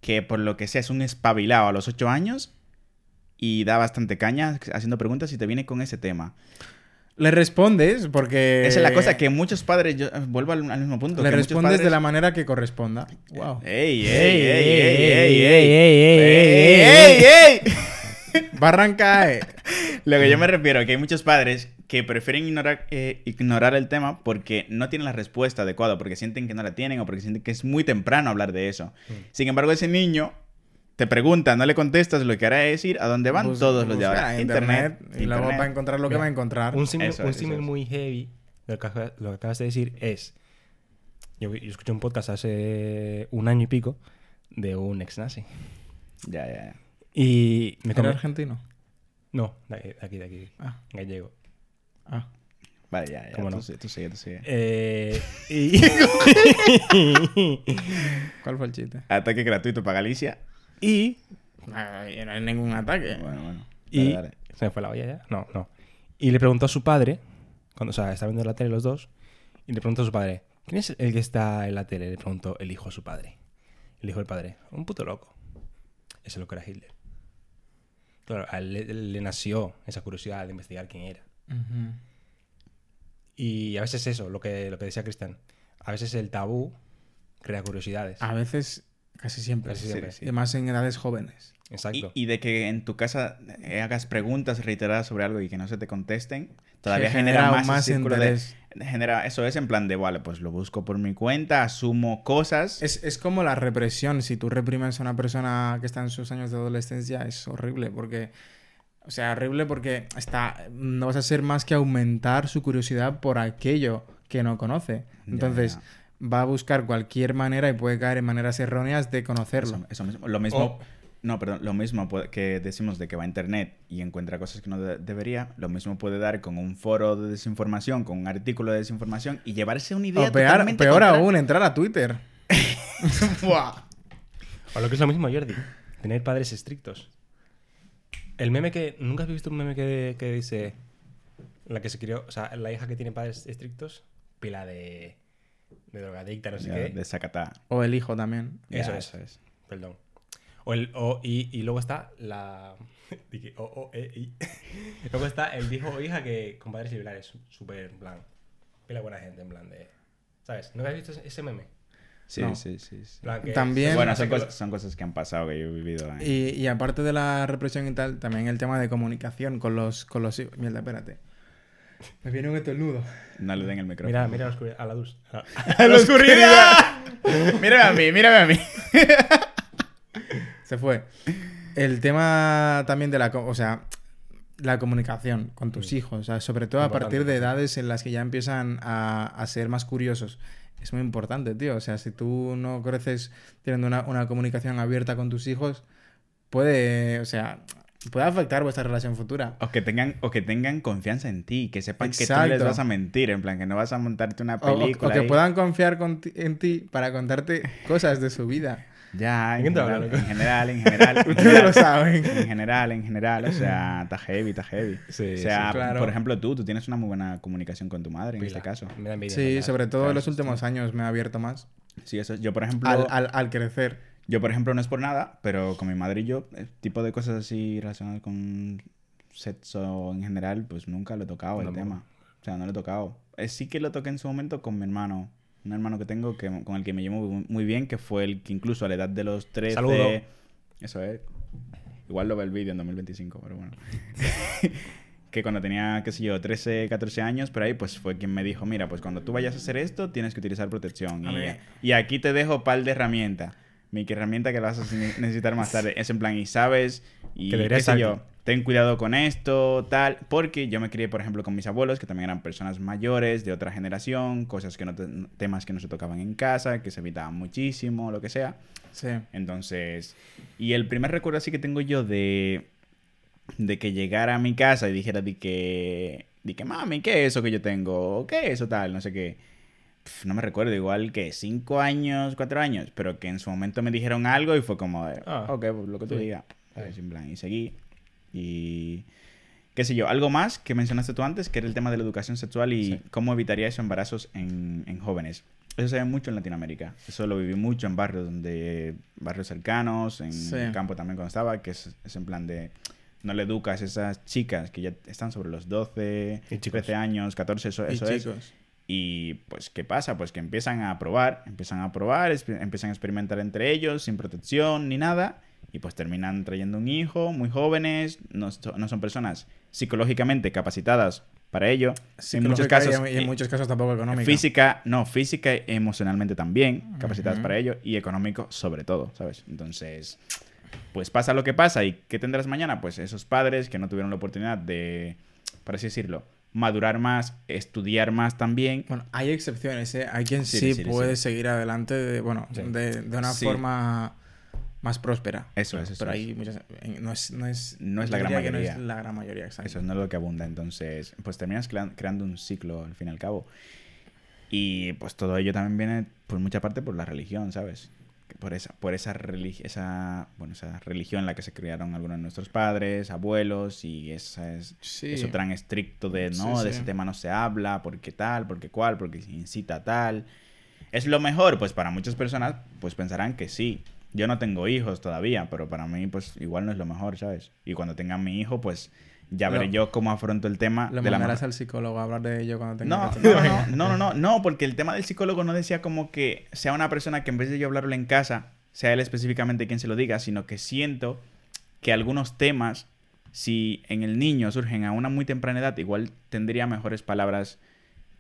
que por lo que sea es un espabilado a los 8 años y da bastante caña haciendo preguntas y te viene con ese tema. Le respondes porque... Esa es la cosa que muchos padres, yo eh, vuelvo al, al mismo punto. Le que respondes de la manera que corresponda. Wow. ¡Ey, ey, Ey, ey, ey, ey, ey, ey, ey, ey! ey, ¡Ey, ey, ey! Barranca, eh. Lo que yo me refiero que hay muchos padres que prefieren ignorar, eh, ignorar el tema porque no tienen la respuesta adecuada, porque sienten que no la tienen o porque sienten que es muy temprano hablar de eso. Sin embargo, ese niño te pregunta, no le contestas, lo que hará es ir a donde van Bus- todos los de ahora. en internet, y luego internet. va a encontrar lo que Mira, va a encontrar. Un símil Eso un símil muy heavy, lo que, acabas- lo que acabas de decir es... Yo, yo escuché un podcast hace un año y pico de un ex nazi. Ya, ya, ya. Y me ¿Era argentino? No, de aquí, de aquí, de aquí. Ah. Gallego. Ah. Vale, ya, ya. ¿Cómo tú, no? sigue, tú sigue, tú sigue. Eh, y... ¿Cuál fue el chiste? Ataque gratuito para Galicia. y... No hay ningún ataque. Bueno, bueno. Y... Dale, dale. ¿Se me fue la olla ya? No, no. Y le preguntó a su padre, cuando, o sea, estaba viendo la tele los dos, y le preguntó a su padre, ¿quién es el que está en la tele? Le preguntó el hijo a su padre. El hijo del padre, un puto loco. Ese loco era Hitler. Claro, a él le, le nació esa curiosidad de investigar quién era. Y a veces eso, lo que, lo que decía Cristian, a veces el tabú crea curiosidades. A veces, casi siempre. Casi siempre. Y más en edades jóvenes. Exacto. Y, y de que en tu casa hagas preguntas reiteradas sobre algo y que no se te contesten, todavía Que genera, genera más, más de- interés. genera eso es en plan de vale pues lo busco por mi cuenta asumo cosas Es, es como la represión. Si tú reprimes a una persona que está en sus años de adolescencia, es horrible porque... O sea, horrible porque está, no vas a hacer más que aumentar su curiosidad por aquello que no conoce. Ya, Entonces, va a buscar cualquier manera y puede caer en maneras erróneas de conocerlo. eso, eso mismo lo mismo O- no perdón lo mismo que decimos de que va a internet y encuentra cosas que no de- debería lo mismo puede dar con un foro de desinformación con un artículo de desinformación y llevarse una idea O peor, totalmente peor contra- aún, entrar a Twitter. O lo que es lo mismo, Jordi, tener padres estrictos. El meme que. ¿Nunca has visto un meme que, que dice. La que se crió. O sea, la hija que tiene padres estrictos. Pila de. De drogadicta, no sé Ya, qué. de sacatá O el hijo también. Eso Ya, es. Perdón. O el, o, y, y luego está la. dije, o, o, e, i. luego está el hijo o hija que con padres similares. Súper, en plan. Pila buena gente, en plan de. ¿Sabes? ¿No has visto ese meme? Sí, No. sí sí También- bueno son cosas, son cosas que han pasado que yo he vivido ¿eh? Y, y aparte de la represión y tal, también el tema de comunicación con los, con los hijos. Mierda, espérate. Me viene un estornudo. no le den el micrófono Mira, mira a la oscuridad. A la luz. A- ¡A la oscuridad! mírame a mí, mírame a mí. Se fue. El tema también de la... O sea, la comunicación con tus hijos. O sea, sobre todo a partir de edades en las que ya empiezan a, a ser más curiosos. Es muy importante, tío. O sea, si tú no creces teniendo una, una comunicación abierta con tus hijos, puede... O sea, puede afectar vuestra relación futura. O que tengan, o que tengan confianza en ti, que sepan que tú les vas a mentir, en plan, que no vas a montarte una O, o- o película. que ahí. puedan confiar con ti- en ti para contarte cosas de su vida. Ya, ¿De en quién te general, en general, en general. en Ustedes general, lo saben. En general, en general, o sea, está heavy, está heavy. Sí, o sea, sí, claro. por ejemplo, tú, tú tienes una muy buena comunicación con tu madre en Pila. este caso. Me da envidia, Sí, ¿verdad? sobre todo Claro, en los sí, últimos años me ha abierto más. Sí, eso. Yo, por ejemplo, Al, al, al crecer. yo, por ejemplo, no es por nada, pero con mi madre y yo, el tipo de cosas así relacionadas con sexo en general, pues nunca lo he tocado el tema. O sea, no lo he tocado. Eh, sí que lo toqué en su momento con mi hermano. Un hermano que tengo que, con el que me llevo muy- bien, que fue el que incluso a la edad de los 13... Saludo. Eso es. Igual lo ve el vídeo en 2025, pero bueno. que cuando tenía, qué sé yo, 13, 14 años, por ahí, pues fue quien me dijo, mira, pues cuando tú vayas a hacer esto, tienes que utilizar protección. Y, y aquí te dejo par de herramientas. Mi que herramienta que vas a necesitar más tarde. Es en plan, y sabes, y Que qué sé yo, ten cuidado con esto, tal. Porque yo me crié, por ejemplo, con mis abuelos, que también eran personas mayores, de otra generación, cosas que no te- temas que no se tocaban en casa, que se evitaban muchísimo, lo que sea. Sí. Entonces, y el primer recuerdo así que tengo yo de, de que llegara a mi casa y dijera de que, de que mami, ¿qué es eso que yo tengo? ¿Qué es eso tal? No sé qué. No me recuerdo, igual que cinco años, cuatro años, pero que en su momento me dijeron algo y fue como, de, Ah. ok, pues lo que tú Sí. digas. y seguí. Y qué sé yo, algo más que mencionaste tú antes, que era el tema de la educación sexual y Sí. cómo evitaría eso embarazos en, en jóvenes. Eso se ve mucho en Latinoamérica. Eso lo viví mucho en barrios donde barrios cercanos, en el campo también cuando estaba, que es, es en plan de no le educas a esas chicas que ya están sobre los 12, Y chicos. 13 años, 14, eso, eso es. Y pues, ¿qué pasa? Pues que empiezan a probar, empiezan a probar, empiezan a experimentar entre ellos sin protección ni nada. Y pues terminan trayendo un hijo, muy jóvenes, no, no son personas psicológicamente capacitadas para ello. En muchos casos, Y, en- y en eh, muchos casos tampoco económica. física, no, física y emocionalmente también capacitadas para ello y económico sobre todo, ¿sabes? Entonces, pues pasa lo que pasa y ¿qué tendrás mañana? Pues esos padres que no tuvieron la oportunidad de, por así decirlo, madurar más, estudiar más también. Bueno, hay excepciones, ¿eh? Hay quien Sí, sí, sí, sí, puede sí. seguir adelante, de, bueno, de, de una forma más próspera. Eso es, eso Pero es. hay muchas... en- No es, no es, No es la gran mayoría. No es la gran mayoría, exacto. Eso no es lo que abunda. Entonces, pues terminas crea- creando un ciclo al fin y al cabo. Y pues todo ello también viene por mucha parte por la religión, ¿sabes? Por esa, por esa, religi- esa, bueno, esa religión en la que se criaron algunos de nuestros padres, abuelos, y esa es, Sí. eso tan estricto de no, Sí, de sí. ese tema no se habla, porque tal, porque cual, porque incita a tal. ¿Es lo mejor? Pues para muchas personas, pues pensarán que sí. Yo no tengo hijos todavía, pero para mí, pues igual no es lo mejor, ¿sabes? Y cuando tenga mi hijo, pues ya veré yo cómo afronto el tema Lo de la al psicólogo a hablar de ello cuando tenga no, que no, no, no, no, no, no, porque el tema del psicólogo no decía como que sea una persona que en vez de yo hablarlo en casa, sea él específicamente quien se lo diga, sino que siento que algunos temas, si en el niño surgen a una muy temprana edad, igual tendría mejores palabras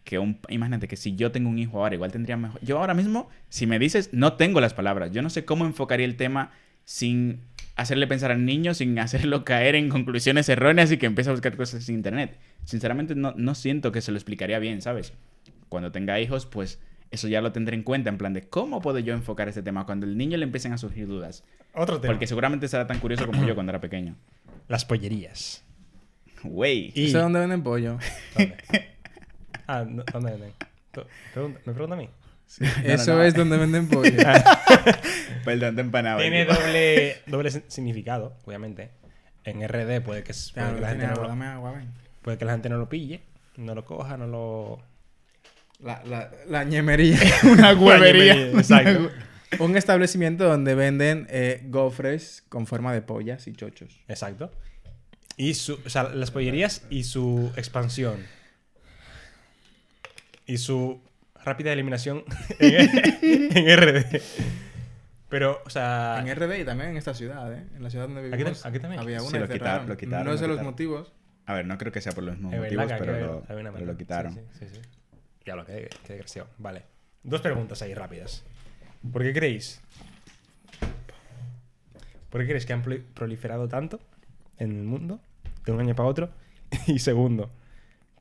que un... Imagínate que si yo tengo un hijo ahora, igual tendría mejor... Yo ahora mismo, si me dices, no tengo las palabras. Yo no sé cómo enfocaría el tema sin hacerle pensar al niño, sin hacerlo caer en conclusiones erróneas y que empiece a buscar cosas en internet. Sinceramente, no, no siento que se lo explicaría bien, ¿sabes? Cuando tenga hijos, pues eso ya lo tendré en cuenta, en plan de cómo puedo yo enfocar este tema cuando el niño le empiecen a surgir dudas. Otro tema. Porque seguramente será tan curioso como yo cuando era pequeño. Las pollerías. Güey. Y... ¿Sé dónde venden pollo? ¿Dónde? ah, no, ¿dónde venden? ¿Me pregunta a mí? Eso no. es donde venden pollo. Perdón, te empanaba. Tiene doble, doble significado, obviamente. En RD puede que, puede, Claro, que la tiene gente no agua, lo, dame agua, ven. puede que la gente no lo pille, no lo coja, no lo... La, la, la ñemería. Una huevería. Exacto. Un establecimiento donde venden eh, gofres con forma de pollas y chochos. Exacto. Y su, o sea, las pollerías y su expansión. Y su rápida eliminación en, en RD. Pero, o sea... En RD y también en esta ciudad, ¿eh? En la ciudad donde vivimos. aquí también. Había Sí, una y lo quitaron, cerraron. lo quitaron, No lo sé los motivos. A ver, no creo que sea por los mismos Es motivos, pero, había- lo, había pero lo quitaron. Sí, sí, sí, sí. Ya lo que, que desgraciado. Vale. Dos preguntas ahí rápidas. ¿Por qué creéis? ¿Por qué creéis que han proli- proliferado tanto en el mundo de un año para otro? Y segundo,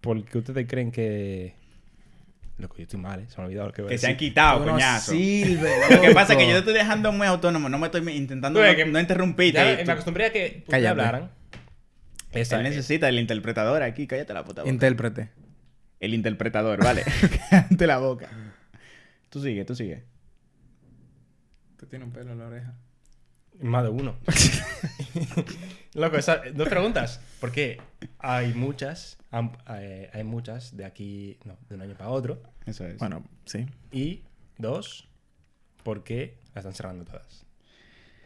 ¿por qué ustedes creen que... Loco, yo estoy mal, ¿eh? Se me ha olvidado lo que voy a Que se han quitado, Tú no coñazo. sirves, Lo que pasa es que yo te estoy dejando muy autónomo, no me estoy intentando Tú, no, es que- no interrumpirte. Ya me acostumbré a que ustedes Cállate. hablaran. Esa- Él necesita el interpretador aquí, cállate la puta boca. Intérprete. el interpretador, vale. cállate la boca. Tú sigue, tú sigue. Tú tienes un pelo en la oreja. Más de uno. Loco, esa- dos preguntas. Porque hay muchas, eh, hay muchas de aquí, no, de un año para otro. Eso es. Bueno, sí. Y dos, ¿por qué las están cerrando todas?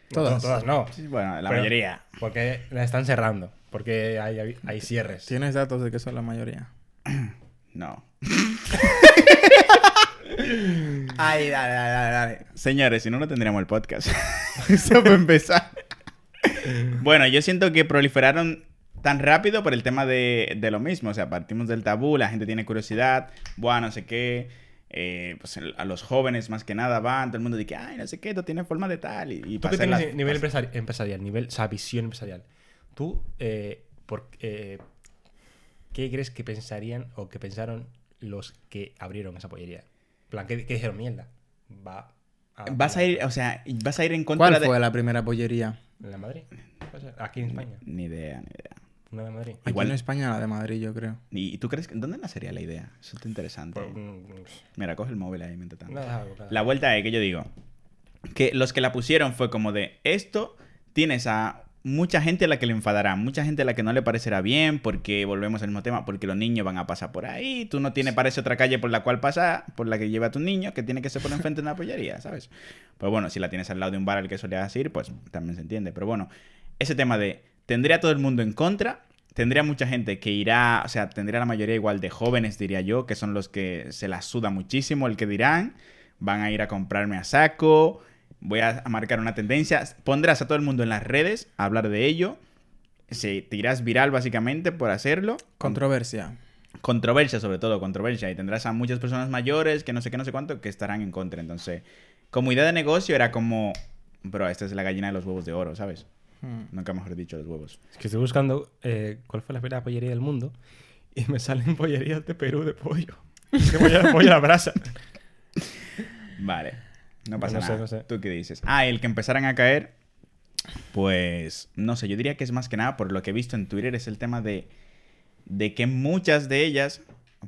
Todas. No, todas no. Sí, bueno, la Pero- mayoría. ¿Por qué las están cerrando? Porque hay, hay, hay cierres. ¿Tienes datos de que son la mayoría? No. Ay, dale, dale, dale, dale. Señores, si no, no tendríamos el podcast. Eso para empezar. bueno, yo siento que proliferaron tan rápido por el tema de, de lo mismo. O sea, partimos del tabú, la gente tiene curiosidad, buah, no sé qué. eh, pues el- a los jóvenes más que nada van, todo el mundo dice, ay, no sé qué, esto tiene forma de tal. Y, y Tú que tienes las- nivel empresari- empresarial, nivel, o sea, visión empresarial. ¿Tú eh, por, eh, qué crees que pensarían o que pensaron los que abrieron esa pollería? En plan, ¿qué, qué dijeron? Mierda. Va Vas a ir, o sea, vas a ir en contra ¿Cuál de... fue la primera pollería? ¿En la Madrid? Puede ser. Aquí en España. Ni idea, ni idea. Una de Madrid. Igual- en España, la de Madrid, yo creo. ¿Y tú crees que dónde nacería la idea? Eso está interesante. Por- mm, Mira, coge el móvil ahí mientras tanto. nada, nada. La vuelta es que yo digo que los que la pusieron fue como de esto tienes a mucha gente a la que le enfadará, mucha gente a la que no le parecerá bien porque volvemos al mismo tema, porque los niños van a pasar por ahí, tú no tienes parece otra calle por la cual pasar, por la que lleva a tu niño, que tiene que ser por enfrente de una pollería, ¿sabes? Pues bueno, si la tienes al lado de un bar al que solías ir, pues también se entiende, pero bueno, ese tema de tendría todo el mundo en contra, tendría mucha gente que irá, o sea, tendría la mayoría igual de jóvenes, diría yo, que son los que se la suda muchísimo el que dirán, van a ir a comprarme a saco, voy a a marcar una tendencia, pondrás a todo el mundo en las redes a hablar de ello, se, te irás viral básicamente por hacerlo. Controversia. Controversia sobre todo, controversia. Y tendrás a muchas personas mayores que no sé qué, no sé cuánto, que estarán en contra. Entonces, como idea de negocio era como, bro, esta es la gallina de los huevos de oro, ¿sabes? Hmm. Nunca mejor dicho los huevos. Es que estoy buscando eh, cuál fue la primera pollería del mundo y me salen pollerías de Perú de pollo. De pollo, pollo a la brasa. Vale. No pasa No sé, nada. no sé. ¿Tú qué dices? Ah, el que empezaran a caer, pues no sé, yo diría que es más que nada por lo que he visto en Twitter es el tema de, de que muchas de ellas,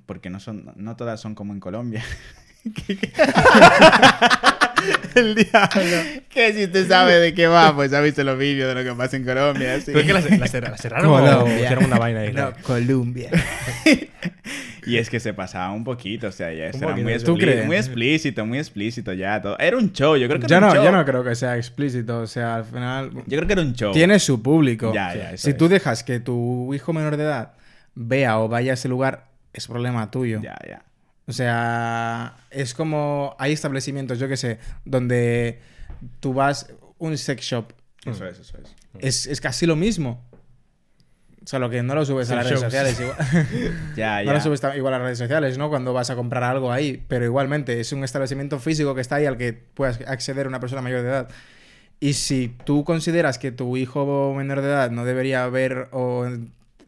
porque no son, no todas son como en Colombia. el diablo. Que si usted sabe de qué va, pues ha visto los vídeos de lo que pasa en Colombia. sí. ¿Pero es que la, la la cerraron o hicieron una vaina ahí? No, Colombia. Y es que se pasaba un poquito, o sea, ya eso era muy, ¿tú crees? muy explícito, muy explícito ya todo. Era un show, yo creo que Yo era un no, show. yo no creo que sea explícito. O sea, al final. Yo creo que era un show. Tiene su público. Ya, ya, si tú dejas que tu hijo menor de edad vea o vaya a ese lugar, es problema tuyo. Ya, ya. O sea, es como. Hay establecimientos, yo que sé, donde tú vas. Un sex shop. Eso es, eso es. Es, es casi lo mismo. Solo que no lo subes a las Sex redes shows. sociales igual. Ya, no ya. lo subes igual a las redes sociales, ¿no? Cuando vas a comprar algo ahí. Pero igualmente, es un establecimiento físico que está ahí al que puedas acceder una persona mayor de edad. Y si tú consideras que tu hijo menor de edad no debería ver o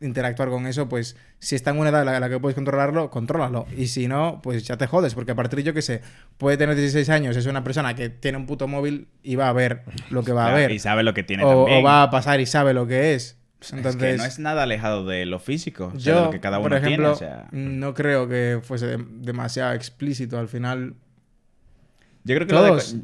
interactuar con eso, pues si está en una edad en la, que puedes controlarlo, contrólalo. Y si no, pues ya te jodes, porque a partir, yo que sé, puede tener 16 años, es una persona que tiene un puto móvil y va a ver lo que va a ver. Y sabe lo que tiene O, también. o va a pasar y sabe lo que es. Es Entonces, que no es nada alejado de lo físico. o sea, yo, de lo que cada uno por ejemplo, tiene. O sea, no creo que fuese de- demasiado explícito. Al final, yo creo que lo de, todos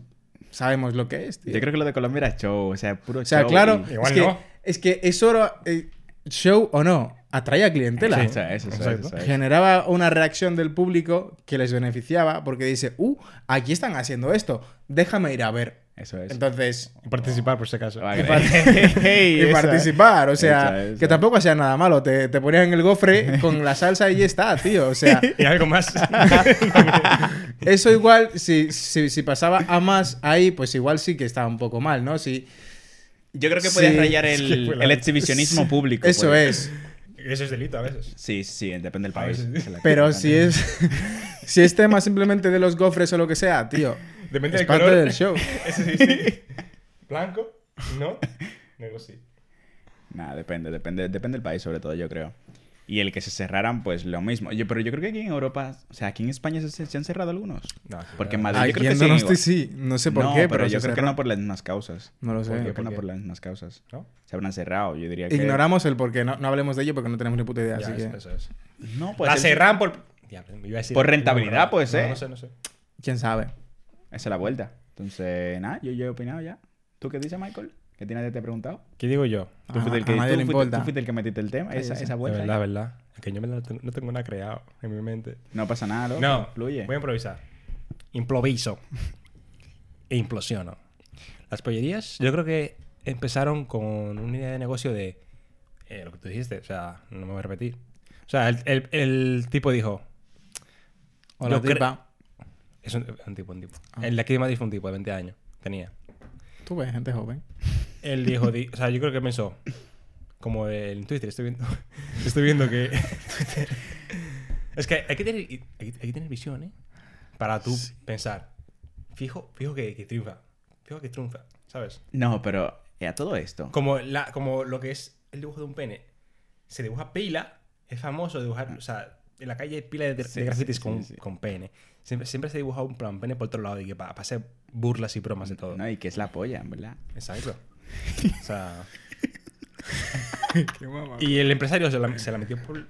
sabemos lo que es, tío. yo creo que lo de Colombia era show. O sea, puro O sea, show claro, y- Igual es, que, es que eso era eh, show o no, atraía clientela. Sí, eso es, eso. Generaba una reacción del público que les beneficiaba porque dice, uh, aquí están haciendo esto, déjame ir a ver. Eso es. Entonces, Y participar por si acaso. Vale. y participar, o sea, esa, esa. que tampoco hacía nada malo, te, te ponías en el gofre con la salsa y ya está, tío, o sea, Y algo más. eso igual, si, si, si pasaba a más ahí, pues igual sí que estaba un poco mal, ¿no? Si, Yo creo que podías Sí, rayar es que el, el exhibicionismo público. eso es. Eso es delito a veces. Sí, sí, depende del país. Pero si es si es tema simplemente de los gofres o lo que sea, tío, Depende es del parte color. del show. Ese sí, sí. Blanco, no. Negro sí. Nada, depende, depende, depende del país, sobre todo, yo creo. Y el que se cerraran, pues lo mismo. Yo, pero yo creo que aquí en Europa, o sea, aquí en España se, se han cerrado algunos. No, sí, Porque en no. Madrid yo creo que en sí. Donosti sí, no sé por No, qué, pero, pero, yo creo que cerró. no por las mismas causas. No lo sé. Yo creo que ¿Por no por las mismas causas. ¿No? Se habrán cerrado, yo diría que... Ignoramos el por qué, no, no hablemos de ello porque no tenemos ni puta idea, Ya, así que... eso, es. No, pues la es- cerran por. Me iba a decir- Por rentabilidad, No, pues, no, ¿eh? No sé, no sé. ¿Quién sabe? Esa es la vuelta. Entonces, nada, yo, yo he opinado ya. ¿Tú qué dices, Michael? ¿Que tiene nadie te ha preguntado? ¿Qué digo yo? Tú fuiste el a que, nadie tú le fuiste- importa. tú fuiste el que metiste el tema, esa, esa De vuelta. verdad, verdad. Es que yo me la tengo- no tengo nada creado en mi mente. No pasa nada, loco. No, Fluye. voy a improvisar. Improviso. e implosiono. Las pollerías, yo creo que empezaron con una idea de negocio de eh, lo que tú dijiste, o sea, no me voy a repetir. O sea, el, el- el tipo dijo, Hola, tipa. Es un, un tipo, un tipo. Ah. El de aquí de Madrid fue un tipo de 20 años, tenía. Tú ves, gente joven. Él dijo, di- o sea, yo creo que pensó, como en Twitter, estoy viendo, estoy viendo que... es que hay que tener, hay, hay que tener visión, ¿eh? Para tú pensar. Fijo, fijo que, que triunfa. Fijo que triunfa, ¿sabes? No, pero a todo esto. Como, la, como lo que es el dibujo de un pene. Se dibuja pila, es famoso dibujar, o sea, en la calle hay pila de, de Sí, grafitis sí, con, sí. con pene. Siempre, siempre se dibuja un plan pene por otro lado y que para, hacer burlas y bromas de todo. No, y que es la polla, en verdad. Exacto. O sea. Qué mamá. Y el empresario se la, se la metió por.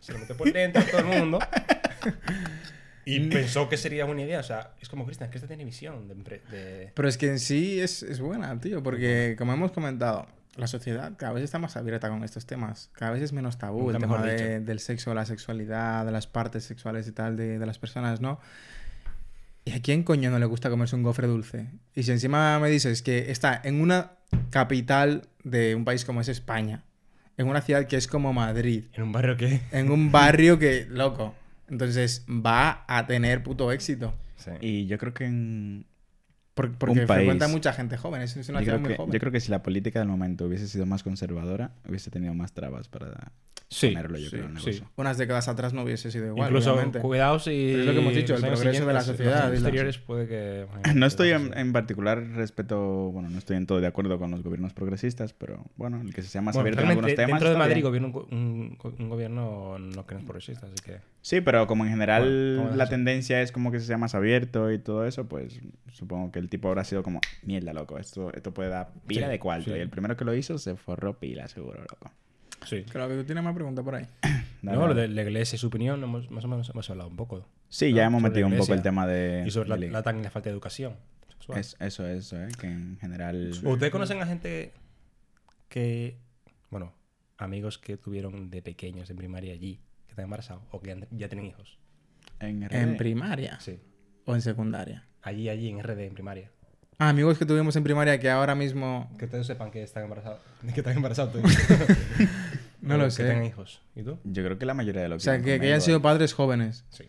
Se la metió por dentro a todo el mundo. Y pensó que sería buena idea. O sea, es como Cristian, que esta tiene visión de. de- Pero es que en sí es, es buena, tío, porque como hemos comentado, la sociedad cada vez está más abierta con estos temas. Cada vez es menos tabú Nunca el tema mejor de- del sexo, la sexualidad, de las partes sexuales y tal de, de las personas, ¿no? ¿Y a quién coño no le gusta comerse un gofre dulce? Y si encima me dices que está en una capital de un país como es España, en una ciudad que es como Madrid, En un barrio que. en un barrio que, loco, entonces va a tener puto éxito. Sí. Y yo creo que en. Por- porque Un país. frecuenta mucha gente joven, es una ciudad muy que, joven. yo creo que si la política del momento hubiese sido más conservadora, hubiese tenido más trabas para Sí, ponerlo, yo sí, creo, sí. Unas décadas atrás no hubiese sido igual, Incluso obviamente. cuidados y. Pero es lo que hemos dicho, el progreso de la sociedad Los puede que. No estoy en, en particular respeto, bueno, no estoy en todo de acuerdo con los gobiernos progresistas, pero bueno, el que sea más Bueno, abierto en algunos temas. dentro de Madrid bien. gobierna un, un, go- un gobierno no que no es progresista, así que. Sí, pero como en general Bueno, ¿cómo es la tendencia es como que se sea más abierto y todo eso, pues supongo que el tipo habrá sido como, mierda, loco, esto, esto puede dar pila Sí, de cuarto. sí. Y el primero que lo hizo se forró pila, seguro, loco. Sí. Creo que tú tienes más preguntas por ahí. Dale, No, lo de la iglesia y su opinión, hemos, más o menos hemos hablado un poco. Sí, ya hemos Sobre metido un poco el tema de... Y sobre la, de la- la tan la falta de educación sexual. es- eso, eso, ¿eh? Que en general... ¿Ustedes conocen a gente que, bueno, amigos que tuvieron de pequeños en primaria allí, que están embarazados o que han- ya tienen hijos? En, ¿En RD. primaria Sí. o en secundaria? Allí, allí, en RD, en primaria. Ah, amigos que tuvimos en primaria que ahora mismo... Que ustedes sepan que están embarazados. Que están embarazados. No O lo Que sé. tengan hijos. ¿Y tú? Yo creo que la mayoría de los O sea, que, que hayan sido padres jóvenes. Sí.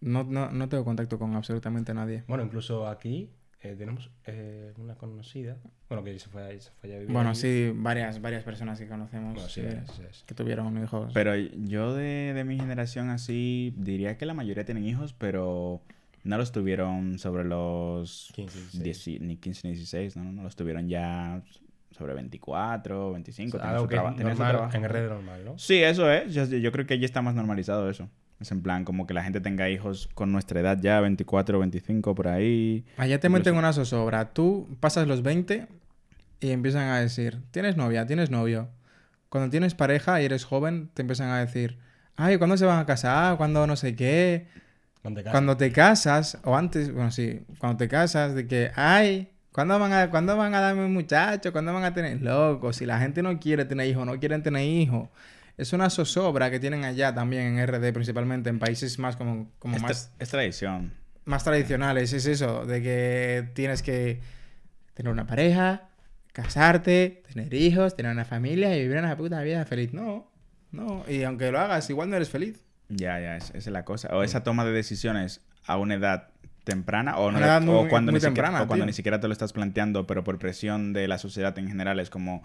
No, no, no tengo contacto con absolutamente nadie. Bueno, incluso aquí eh, tenemos eh, una conocida. Bueno, que se fue, a- se fue a vivir. Bueno, allí. sí, varias, varias personas que conocemos Bueno, sí, que, sí, sí. que tuvieron hijos. Pero yo de, de mi generación así, diría que la mayoría tienen hijos, pero no los tuvieron sobre los 15, 16. 10 ni 15 ni 16, no, no, los tuvieron ya sobre 24, 25. O sea, algo su que es normal, en RD normal, ¿no? Sí, eso es. Yo, yo creo que ya está más normalizado eso. Es en plan, como que la gente tenga hijos con nuestra edad ya, 24, 25, por ahí. Allá te Incluso- meten una zozobra. Tú pasas los 20 y empiezan a decir, ¿tienes novia? ¿Tienes novio? Cuando tienes pareja y eres joven, te empiezan a decir, ay, ¿cuándo se van a casar? ¿Cuándo no sé qué? Cuando te casas. Cuando te casas, o antes, bueno, sí, cuando te casas, de que, ay, ¿cuándo van a, ¿cuándo van a darme un muchacho? ¿Cuándo van a tener locos? Si la gente no quiere tener hijos, no quieren tener hijos. Es una zozobra que tienen allá también en RD, principalmente en países más como, como Es, más es tradición. más tradicionales es eso, de que tienes que tener una pareja, casarte, tener hijos, tener una familia y vivir una puta vida feliz. No, no, y aunque lo hagas, igual no eres feliz. Ya, ya, es- esa es la cosa. O esa toma de decisiones a una edad temprana o, no Una edad le- o cuando, muy ni, siquiera, o cuando ni siquiera te lo estás planteando, pero por presión de la sociedad en general es como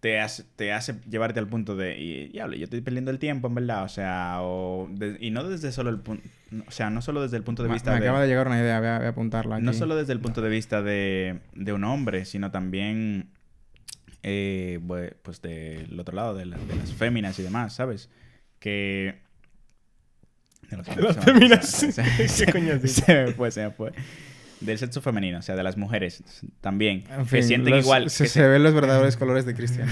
te hace, te hace llevarte al punto de, y, diablo, yo estoy perdiendo el tiempo, en verdad, o sea, o de- y no desde solo el punto, o sea, no solo desde el punto de Me, vista me de... acaba de llegar una idea, voy a, voy a apuntarla aquí. No solo desde el punto de vista de, de un hombre, sino también eh, pues del otro lado, de, la- de las féminas y demás, ¿sabes? Que... De los las se féminas. se- se- me fue, se me fue. Del sexo femenino, o sea, de las mujeres también. En que fin, sienten los- igual. Se, que se ven los verdaderos colores de Cristian.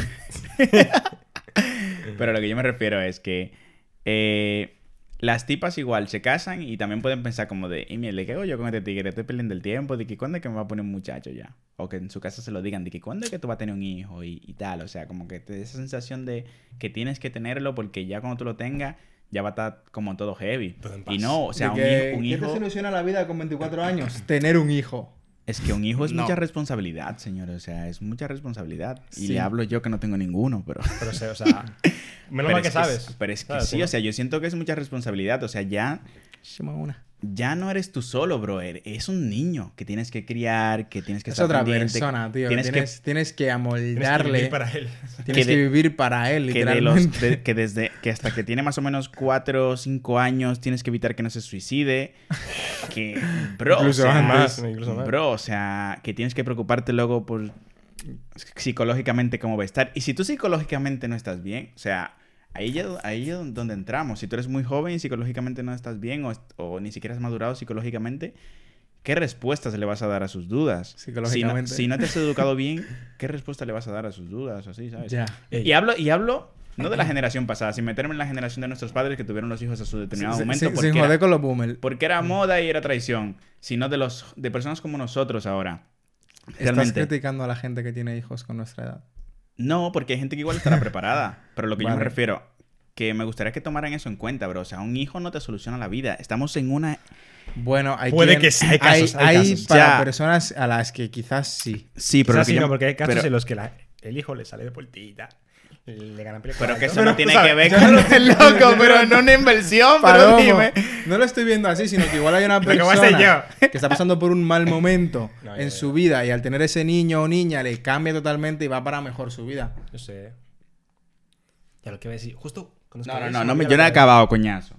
Pero lo que yo me refiero es que eh, las tipas igual se casan y también pueden pensar como de, y mira, ¿qué hago yo con este tigre? Estoy perdiendo el tiempo, de que cuándo es que me va a poner un muchacho ya. O que en su casa se lo digan, de que cuándo es que tú vas a tener un hijo y, y tal. O sea, como que te da esa sensación de que tienes que tenerlo porque ya cuando tú lo tengas, ya va a estar como todo heavy. Y no, o sea, un que, hijo... Un ¿Qué te soluciona la vida con 24 años? Tener un hijo. es que un hijo es No. mucha responsabilidad, señor. O sea, es mucha responsabilidad. Y le hablo yo que no tengo ninguno, pero... Pero, o sea, o sea, menos mal que es sabes. Pero es que ¿sabes? sí, ¿no? o sea, yo siento que es mucha responsabilidad. O sea, ya una. Ya no eres tú solo, bro. Es un niño que tienes que criar, que tienes que Es estar otra pendiente, persona, tío. Tienes, Tienes, que tienes que Tienes que amoldarle. vivir para él. Tienes que vivir para él, que, de los, literalmente. de- que desde que hasta que tiene más o menos 4 o 5 años tienes que evitar que no se suicide. Que, bro, Incluso o sea, Más, incluso más. Bro, o sea, que tienes que preocuparte luego por psicológicamente cómo va a estar. Y si tú psicológicamente no estás bien, o sea, ahí ya ahí es donde entramos. Si tú eres muy joven y psicológicamente no estás bien o, o ni siquiera has madurado psicológicamente, ¿qué respuestas le vas a dar a sus dudas? Psicológicamente. Si no, si no te has educado bien, ¿qué respuesta le vas a dar a sus dudas? O así, ¿sabes? Ya. Y hablo, y hablo no de la generación pasada, sin meterme en la generación de nuestros padres que tuvieron los hijos a su determinado momento. sin, porque sin joder con los boomers. porque era moda y era traición, sino de los de personas como nosotros ahora. Estás criticando a la gente que tiene hijos con nuestra edad. No, porque hay gente que igual estará preparada. Pero lo que yo me refiero, que me gustaría que tomaran eso en cuenta, bro. O sea, un hijo no te soluciona la vida. Estamos en una. Bueno, hay Puede quien- que sí, hay casos, hay hay casos. para Ya. personas a las que quizás sí. Sí, pero. Quizás lo que sí, yo- no, porque hay casos pero- en los que la- el hijo le sale de puertita. Le ganan pelea Pero que eso no tiene que ver yo con no loco, pero no una inversión, pero dime. no lo estoy viendo así, sino que igual hay una Pero ¿cómo sé persona yo? que está pasando por un mal momento No, en su vida y al tener ese niño o niña le cambia totalmente y va para mejor su vida. Yo sé. Ya lo que voy a decir. Justo cuando No, no, no, me yo no he acabado, coñazo.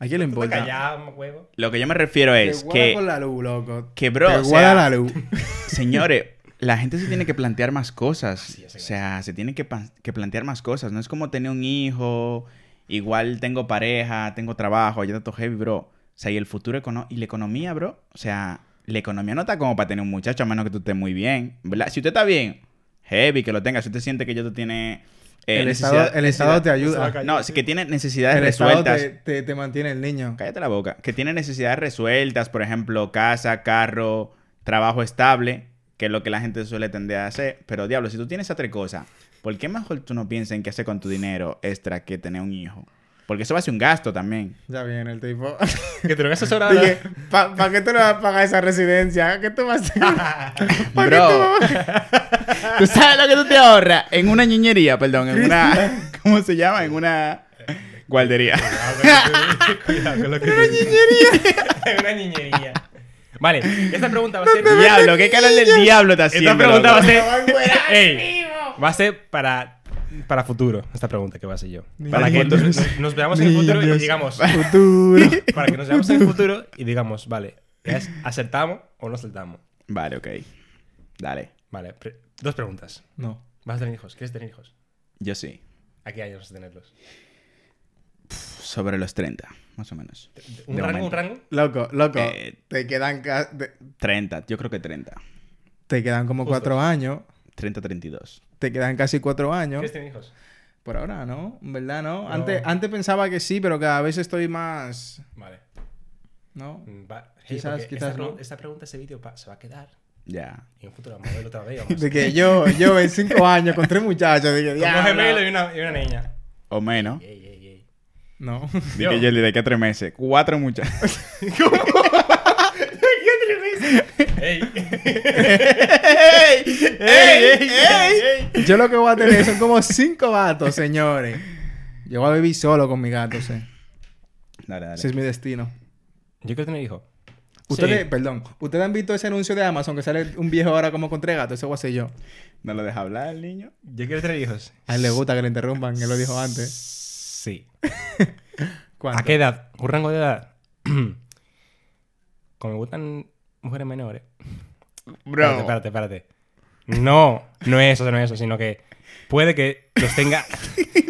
¿A quién le importa? huevo. Lo que yo me refiero es que, con la luz, loco. que, bro, Te o guarda sea, la luz. Señores, la gente se tiene que plantear más cosas. O sea, se tiene que, plantear más cosas. No es como tener un hijo, igual tengo pareja, tengo trabajo, ya tanto heavy, bro. O sea, y el futuro econo- y la economía, bro. O sea, la economía no está como para tener un muchacho, a menos que tú estés muy bien. ¿verdad? Si usted está bien, heavy, que lo tenga. Si usted siente que ya tú tienes... eh, el, estado, el estado te ayuda. No, sí que tiene necesidades El estado resueltas. te, te- te mantiene el niño. Cállate la boca. Que tiene necesidades resueltas, por ejemplo, casa, carro, trabajo estable, que es lo que la gente suele tender a hacer. Pero diablo, si tú tienes esas tres cosas, ¿por qué mejor tú no piensas en qué hacer con tu dinero extra que tener un hijo? Porque eso va a ser un gasto también. Ya viene el tipo. Que te lo gastas ahora. ¿para qué tú le vas a pagar esa residencia? ¿Qué tú vas a hacer? ¿Pa' qué Bro, tú- ¿tú sabes lo que tú te ahorras? En una ñeñería, perdón, en una... ¿Cómo se llama? En una guardería. Cuidado con lo que te Una niñería. Vale, esta pregunta va a ser. diablo, ¿qué calor del diablo te haciendo? Esta pregunta va a ser. Ey, va a ser para. Para futuro, esta pregunta que va a ser yo. Para que nos, nos veamos en el futuro y digamos. Futuro. Para que nos veamos en el futuro y digamos, vale, ¿es acertamos o no acertamos? Vale, ok. Dale. Vale, pre- dos preguntas. No. ¿Vas a tener hijos? ¿Quieres tener hijos? Yo sí. ¿A qué años vas a tenerlos? Sobre los 30, más o menos. ¿Un De rango? momento. ¿Un rango? Loco, loco. Eh, te quedan te, 30, yo creo que 30. te quedan como Justo. cuatro años. 30, 32. Te quedan casi cuatro años. ¿Quieres tener hijos? Por ahora, ¿no? En verdad, ¿no? No. Antes, antes pensaba que sí, pero cada vez estoy más. Vale. ¿No? Va- hey, Quizás- quizás esta, no. esta pregunta, ese vídeo se va a quedar Ya. en un futuro. Vamos a verlo otra vez. Vamos. De que yo, yo en cinco años con tres muchachos, dije, Como "Diablo". gemelo y una, y una niña. O menos. Ey, ey. No. Di que yo le de que a tres meses. Cuatro muchachos. ¡Ey! ¡Ey! ¡Ey! ¡Ey! Yo lo que voy a tener son como cinco gatos, señores. Yo voy a vivir solo con mi gato, sí. Dale, Ese dale. es mi destino. Yo quiero tener hijos. Ustedes, Sí. perdón, ¿ustedes han visto ese anuncio de Amazon que sale un viejo ahora como con tres gatos? Eso voy a ser yo. ¿No lo deja hablar el niño? Yo quiero tener hijos. A él le gusta que le interrumpan, él lo dijo antes. Sí. ¿Cuánto? ¿A qué edad? ¿Un rango de edad? Como me gustan mujeres menores. Bro. Espérate, espérate, espérate. No, no es eso, no es eso, sino que puede que los tenga.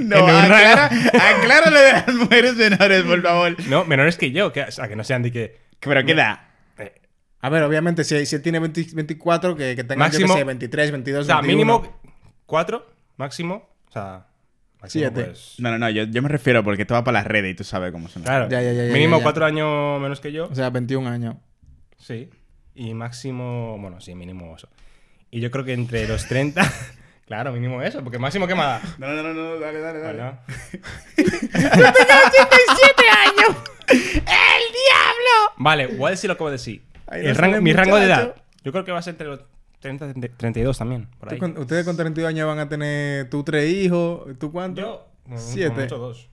No, en un aclara, rango- aclara lo de las mujeres menores, por favor. No, menores que yo, que, o sea, que no sean de que. ¿Pero qué da? eh, A ver, obviamente, si, si él tiene 20 24, que, que tenga, Máximo- yo qué sé, 23, 22, o sea, 21. mínimo cuatro, máximo. O sea, Siete. pues, No, no, no, yo, yo me refiero porque esto va para las redes y tú sabes cómo son. Claro. Ya, ya, ya, mínimo ya, ya. cuatro años menos que yo. O sea, 21 años. Sí. Y máximo. Bueno, sí, mínimo eso. Y yo creo que entre los 30. claro, mínimo eso, porque máximo qué más da. No, no, no, no, dale, dale, dale. Bueno. Vale, voy a decir lo que voy a decir. El rango- mi rango de edad. Yo creo que va a ser entre los 30 y 32 también. Por ahí. Con, ustedes con 32 años van a tener tú tres hijos, ¿tú cuánto? Yo, Siete. mucho dos.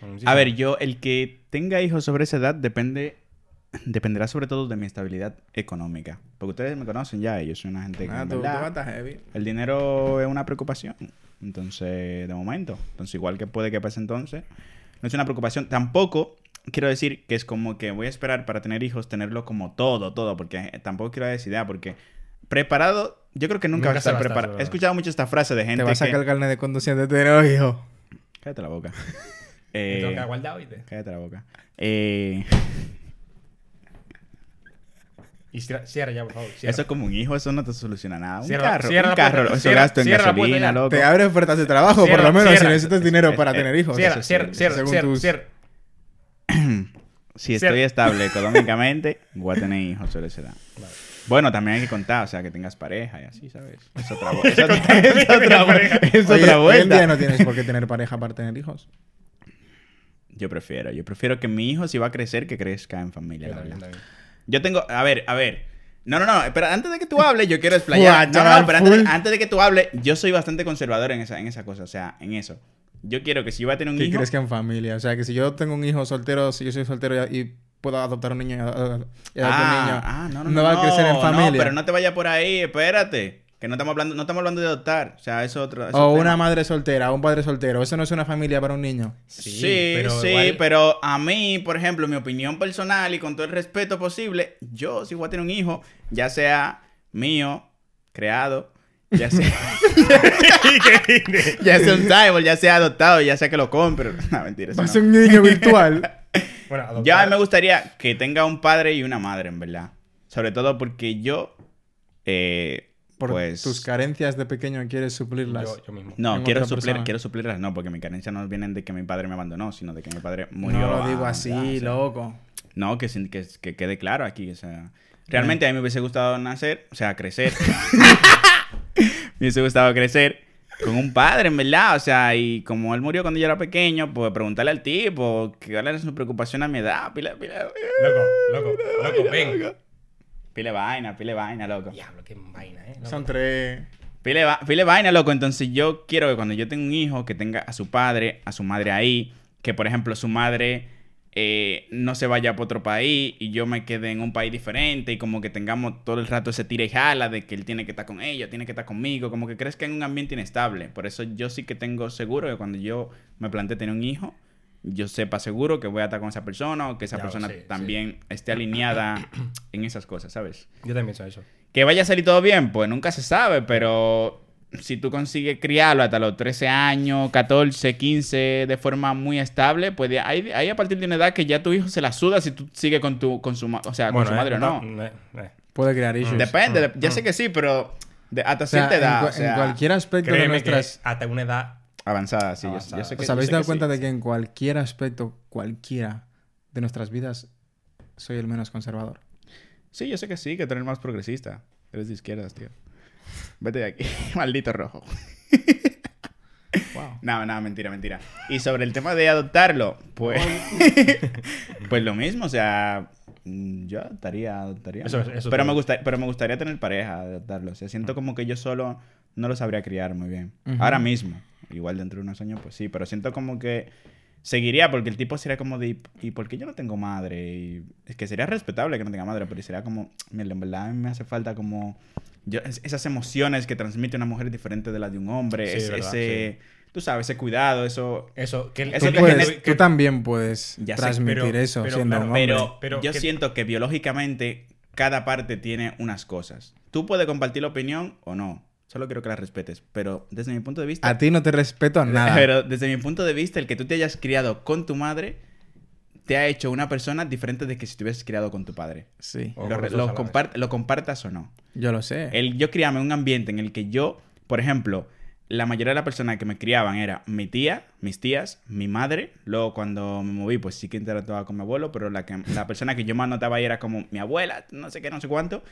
Como A ver, yo, el que tenga hijos sobre esa edad depende dependerá sobre todo de mi estabilidad económica. Porque ustedes me conocen ya, yo soy una gente que Ah, tú, tú verdad, heavy. el dinero es una preocupación. Entonces, de momento. Entonces, igual que puede que pase entonces, no es una preocupación. Tampoco quiero decir que es como que voy a esperar para tener hijos, tenerlo como todo, todo, porque tampoco quiero dar esa idea, porque preparado, yo creo que nunca, Nunca vas a estar preparado. He escuchado mucho esta frase de gente Te vas a que... sacar el carnet de conducción de tener hijo. Cállate la boca. Eh, tengo que guardar, ¿oíste? cállate la boca. Eh, Y cierra, cierra ya, por favor. cierra. eso como un hijo, eso no te soluciona nada. Un Cierra- carro, cierra un carro, puerta, eso gasto en gasolina, loco. Te abre ofertas de trabajo, Cierra, por lo menos, cierra. si necesitas dinero para eh, tener hijos. Cierra, Eso cierra, cierra, según cierra, tus- cierra. Si Cierra. estoy estable económicamente, voy a tener hijos sobre esa edad. Bueno, también hay que contar, o sea, que tengas pareja y así, ¿sabes? Es otra, es otra, es otra es Oye, otra hoy en día no tienes por qué tener pareja para tener hijos. Yo prefiero, yo prefiero que mi hijo, si va a crecer, que crezca en familia. Yo la también, verdad. también. Yo tengo, a ver, a ver. No, no, no, espera, antes de que tú hables, yo quiero explayar. No, no, pero antes, de- full. antes de que tú hables, yo soy bastante conservador en esa, en esa cosa, o sea, en eso. Yo quiero que si yo voy a tener un Que hijo... crezca en familia. O sea, que si yo tengo un hijo soltero, si yo soy soltero y y puedo adoptar un niño y adoptar un niño, ah, no, no, no va a crecer en familia. No, pero no te vayas por ahí, espérate. Que no estamos hablando, no estamos hablando de adoptar. O sea, eso es otro. es O otro una tema. madre soltera, o un padre soltero. Eso no es una familia para un niño. Sí, Sí, sí, pero a mí, por ejemplo, mi opinión personal y con todo el respeto posible, yo si voy a tener un hijo, ya sea mío, creado, ya sea, ya sea un cyborg, ya sea adoptado, ya sea que lo compre. No, mentira. eso Va a no. ser un niño virtual. Bueno, adoptar. Yo a mí me gustaría que tenga un padre y una madre, en verdad. Sobre todo porque yo, eh, Por pues... tus carencias de pequeño quieres suplirlas. Yo, yo mismo. No, quiero suplir, quiero suplirlas, no, porque mis carencias no vienen de que mi padre me abandonó, sino de que mi padre murió. no lo digo a- así, sea, loco. No, que, sin- que, que quede claro aquí, o sea... Realmente a mí me hubiese gustado nacer, o sea, crecer. me hubiese gustado crecer con un padre, en verdad, o sea, y como él murió cuando yo era pequeño, pues preguntarle al tipo que cuál era su preocupación a mi edad, pile, pile, Loco, loco, loco, ven. pile vaina, pile vaina, loco. Diablo, qué vaina, eh. loco. Son tres. Pile, va- pile vaina, loco. Entonces yo quiero que cuando yo tenga un hijo, que tenga a su padre, a su madre ahí, que por ejemplo su madre eh, no se vaya para otro país y yo me quede en un país diferente y como que tengamos todo el rato ese tira y jala de que él tiene que estar con ella, tiene que estar conmigo, como que crezca en un ambiente inestable. Por eso yo sí que tengo seguro que cuando yo me plantee tener un hijo, yo sepa seguro que voy a estar con esa persona o que esa Ya, persona sí, sí. también esté alineada en esas cosas, ¿sabes? Yo también pienso eso. Que vaya a salir todo bien, pues nunca se sabe, pero si tú consigues criarlo hasta los 13 años, 14, 15 de forma muy estable, pues ahí, ahí a partir de una edad que ya tu hijo se la suda si tú sigues con tu con su, o sea, con su eh, madre o no. eh, eh. Puede crear issues. Depende, de- ya sé que sí, pero de- hasta O sea, cierta edad, en, cua- o sea, en cualquier aspecto de Créeme nuestras... que hasta una edad... avanzada, sí, yo- Avanzada. Yo, sé que ¿Os yo habéis sé dado que cuenta sí, de sí. que en cualquier aspecto, cualquiera de nuestras vidas, soy el menos conservador? Sí, yo sé que sí, que tú eres más progresista. Eres de izquierdas, tío. Vete de aquí, maldito rojo. Wow. No, no, mentira, mentira. Y sobre el tema de adoptarlo, pues. pues lo mismo, o sea. mm, Yo adoptaría, adoptaría. Eso- eso pero, me gusta, pero me gustaría tener pareja, adoptarlo. O sea, siento como que yo solo no lo sabría criar muy bien. Ahora mismo. Igual dentro de unos años, pues sí. Pero siento como que seguiría, porque el tipo sería como de. ¿Y por qué yo no tengo madre? Y es que sería respetable que no tenga madre, pero sería como. Mira, en verdad a mí me hace falta como. Yo, es- esas emociones que transmite una mujer diferente de las de un hombre. Sí, ese, verdad, ese- Tú sabes, ese cuidado, eso. Eso, que... Eso Tú, que puedes- gener- tú también puedes Ya sé, transmitir pero- eso pero, siendo claro, un hombre. Pero, pero yo que- siento que biológicamente cada parte tiene unas cosas. Tú puedes compartir la opinión o no. Solo quiero que la respetes. Pero desde mi punto de vista. A ti no te respeto nada. Pero desde mi punto de vista, el que tú te hayas criado con tu madre te ha hecho una persona diferente de que si te hubieses criado con tu padre. Sí, O Lo, lo compart- lo compartas o no. yo lo sé. El, yo criaba en un ambiente en el que yo, por ejemplo, la mayoría de las personas que me criaban era mi tía, mis tías, mi madre. Luego cuando me moví, pues sí que interactuaba con mi abuelo, pero la, que, la persona que yo más notaba ahí era como mi abuela, no sé qué, no sé cuánto.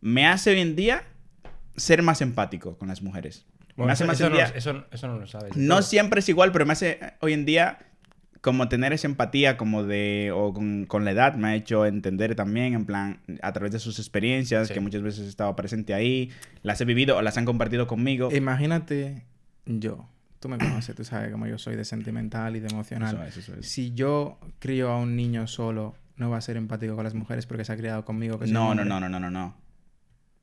Me hace hoy en día ser más empático con las mujeres. Bueno, me hace eso, más eso en no, día- eso, eso no lo sabes. no siempre es igual, pero me hace hoy en día como tener esa empatía como de, o con, con la edad, me ha hecho entender también, en plan, a través de sus experiencias, Sí. que muchas veces he estado presente ahí, las he vivido o las han compartido conmigo. Imagínate yo. Tú me conoces, tú sabes cómo yo soy de sentimental y de emocional. Eso es, eso es. Si yo crío a un niño solo no va a ser empático con las mujeres porque se ha criado conmigo. Que No, no, no, no, no, no.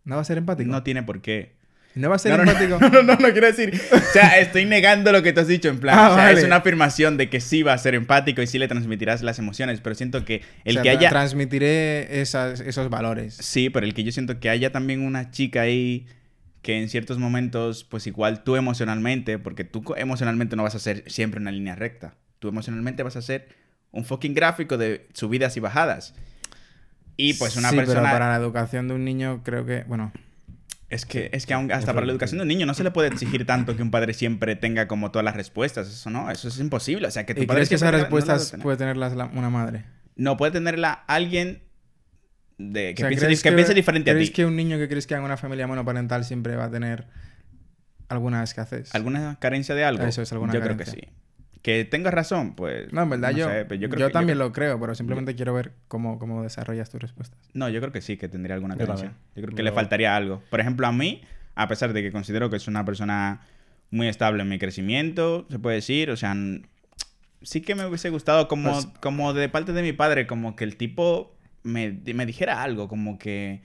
¿No va a ser empático? No No, tiene por qué. va a ser No, no, empático. No, no, no, no quiero decir. O sea, estoy negando lo que tú has dicho en plan. Ah, o sea, vale. es una afirmación de que sí va a ser empático y sí le transmitirás las emociones, pero siento que el O sea, que haya. Transmitiré esas- esos valores. Sí, pero el que yo siento que haya también una chica ahí que en ciertos momentos, pues igual tú emocionalmente, porque tú emocionalmente no vas a ser siempre una línea recta. Tú emocionalmente vas a ser un fucking gráfico de subidas y bajadas. Y pues una sí, persona... pero para la educación de un niño creo que... Bueno, Es que, es que aun- hasta para la educación de un niño no se le puede exigir tanto que un padre siempre tenga como todas las respuestas. Eso no, eso es imposible. O sea, que tu ¿y padre crees que esas no respuestas puede tenerlas la- una madre? No, puede tenerla alguien de, que, O sea, piense, ¿crees que piense diferente a ¿crees ti. que un niño que crees que en una familia monoparental siempre va a tener alguna escasez? ¿Alguna carencia de algo? Eso es, alguna Yo carencia. creo que sí. Que tengas razón, pues... No, en verdad yo, sé, pero yo, creo que- también lo creo, pero simplemente quiero ver cómo, cómo desarrollas tus respuestas. No, yo creo que sí, que tendría alguna Yo también. Yo creo que Yo- le faltaría algo. Por ejemplo, a mí, a pesar de que considero que es una persona muy estable en mi crecimiento, se puede decir, o sea, sí que me hubiese gustado como, Pues- como de parte de mi padre, como que el tipo me, me dijera algo, como que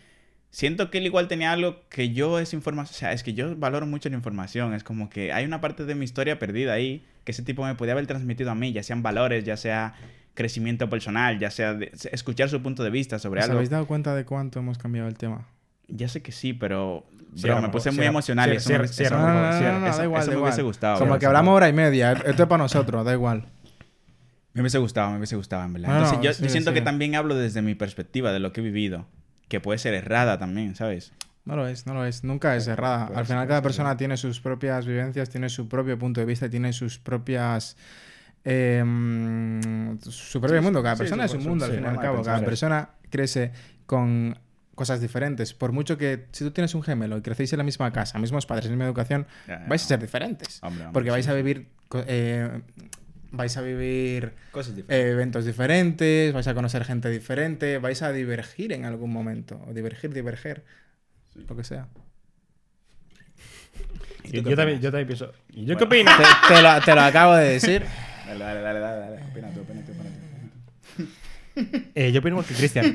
siento que él igual tenía algo que yo es información, o sea, es que yo valoro mucho la información, es como que hay una parte de mi historia perdida ahí que ese tipo me podía haber transmitido a mí, ya sean valores, ya sea crecimiento personal, ya sea de- escuchar su punto de vista sobre ¿Os algo. habéis dado cuenta de cuánto hemos cambiado el tema? Ya sé que sí, pero bro, me puse muy emocional cierra, eso, me- cierra, eso- cierra, No, por no, favor, no, cierra. no, no, eso- da igual, eso da me hubiese gustado, Como bro, que hablamos hora y media. Esto es para nosotros, da igual. Me hubiese gustado, me hubiese gustado, en verdad. No, Entonces, no, yo, sí, yo siento sí. que también hablo desde mi perspectiva, de lo que he vivido, que puede ser errada también, ¿sabes? No lo es, no lo es. Nunca es errada. Al final cada persona tiene sus propias vivencias, tiene su propio punto de vista, tiene sus propias... eh, mm, su propio Sí, mundo. Cada sí, persona es un mundo, al fin y al cabo. Cada persona crece con cosas diferentes. Por mucho que si tú tienes un gemelo y crecéis en la misma casa, mismos padres, misma educación, vais a ser diferentes. Hombre, hombre, Porque vais a vivir... eh, vais a vivir Cosas eh, diferentes. eventos diferentes, vais a conocer gente diferente, vais a divergir en algún momento. O divergir, diverger. Lo que sea. ¿Y tú Yo, también, yo también pienso. ¿Y yo Bueno. qué opino? te, te lo, te lo acabo de decir. Dale, dale, dale, dale, dale. Opina tú, opina tú, opina tú. Eh, yo opino que Cristian.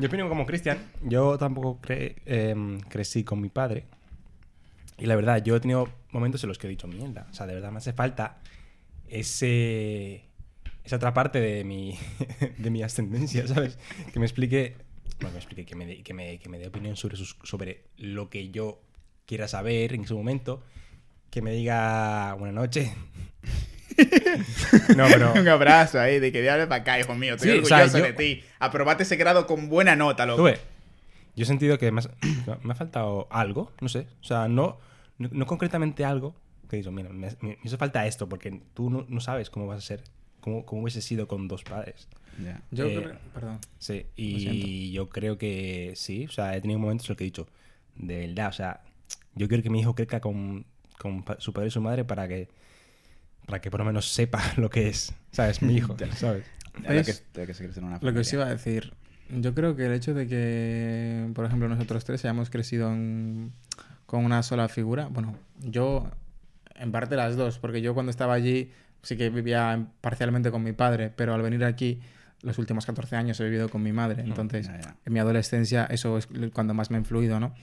Yo opino como Cristian. Yo tampoco cre- em, crecí con mi padre. Y la verdad, yo he tenido momentos en los que he dicho, mierda. O sea, de verdad me hace falta ese, esa otra parte de mi, de mi ascendencia, ¿sabes? Que me explique, bueno, me explique, que me, dé- que me, que me dé opinión sobre, sus- sobre lo que yo quiera saber en ese momento. Que me diga, buenas noches. no, pero... Un abrazo ahí, de que diablo para acá, hijo mío. Estoy Sí, o sea, orgulloso yo- de ti. Aprobate ese grado con buena nota, loco. Tú ves, Yo he sentido que me, has- me ha faltado algo, no sé. O sea, no, no, no concretamente algo que digo, mira, me, me hizo falta esto, porque tú no, no sabes cómo vas a ser, cómo, cómo hubiese sido con dos padres. Ya. Yo Eh, creo- Perdón. Sí, y yo creo que sí, o sea, he tenido momentos en los que he dicho, de verdad, o sea, yo quiero que mi hijo crezca con, con su padre y su madre para que, para que por lo menos sepa lo que es, ¿sabes? Mi hijo, ¿sabes? Lo Es que, lo que se crece en una Lo que os iba a decir. Yo creo que el hecho de que, por ejemplo, nosotros tres hayamos crecido en- con una sola figura, bueno, yo en parte las dos, porque yo cuando estaba allí sí que vivía en- parcialmente con mi padre, pero al venir aquí los últimos 14 años he vivido con mi madre, entonces ya, ya. en mi adolescencia eso es cuando más me ha influido, ¿no?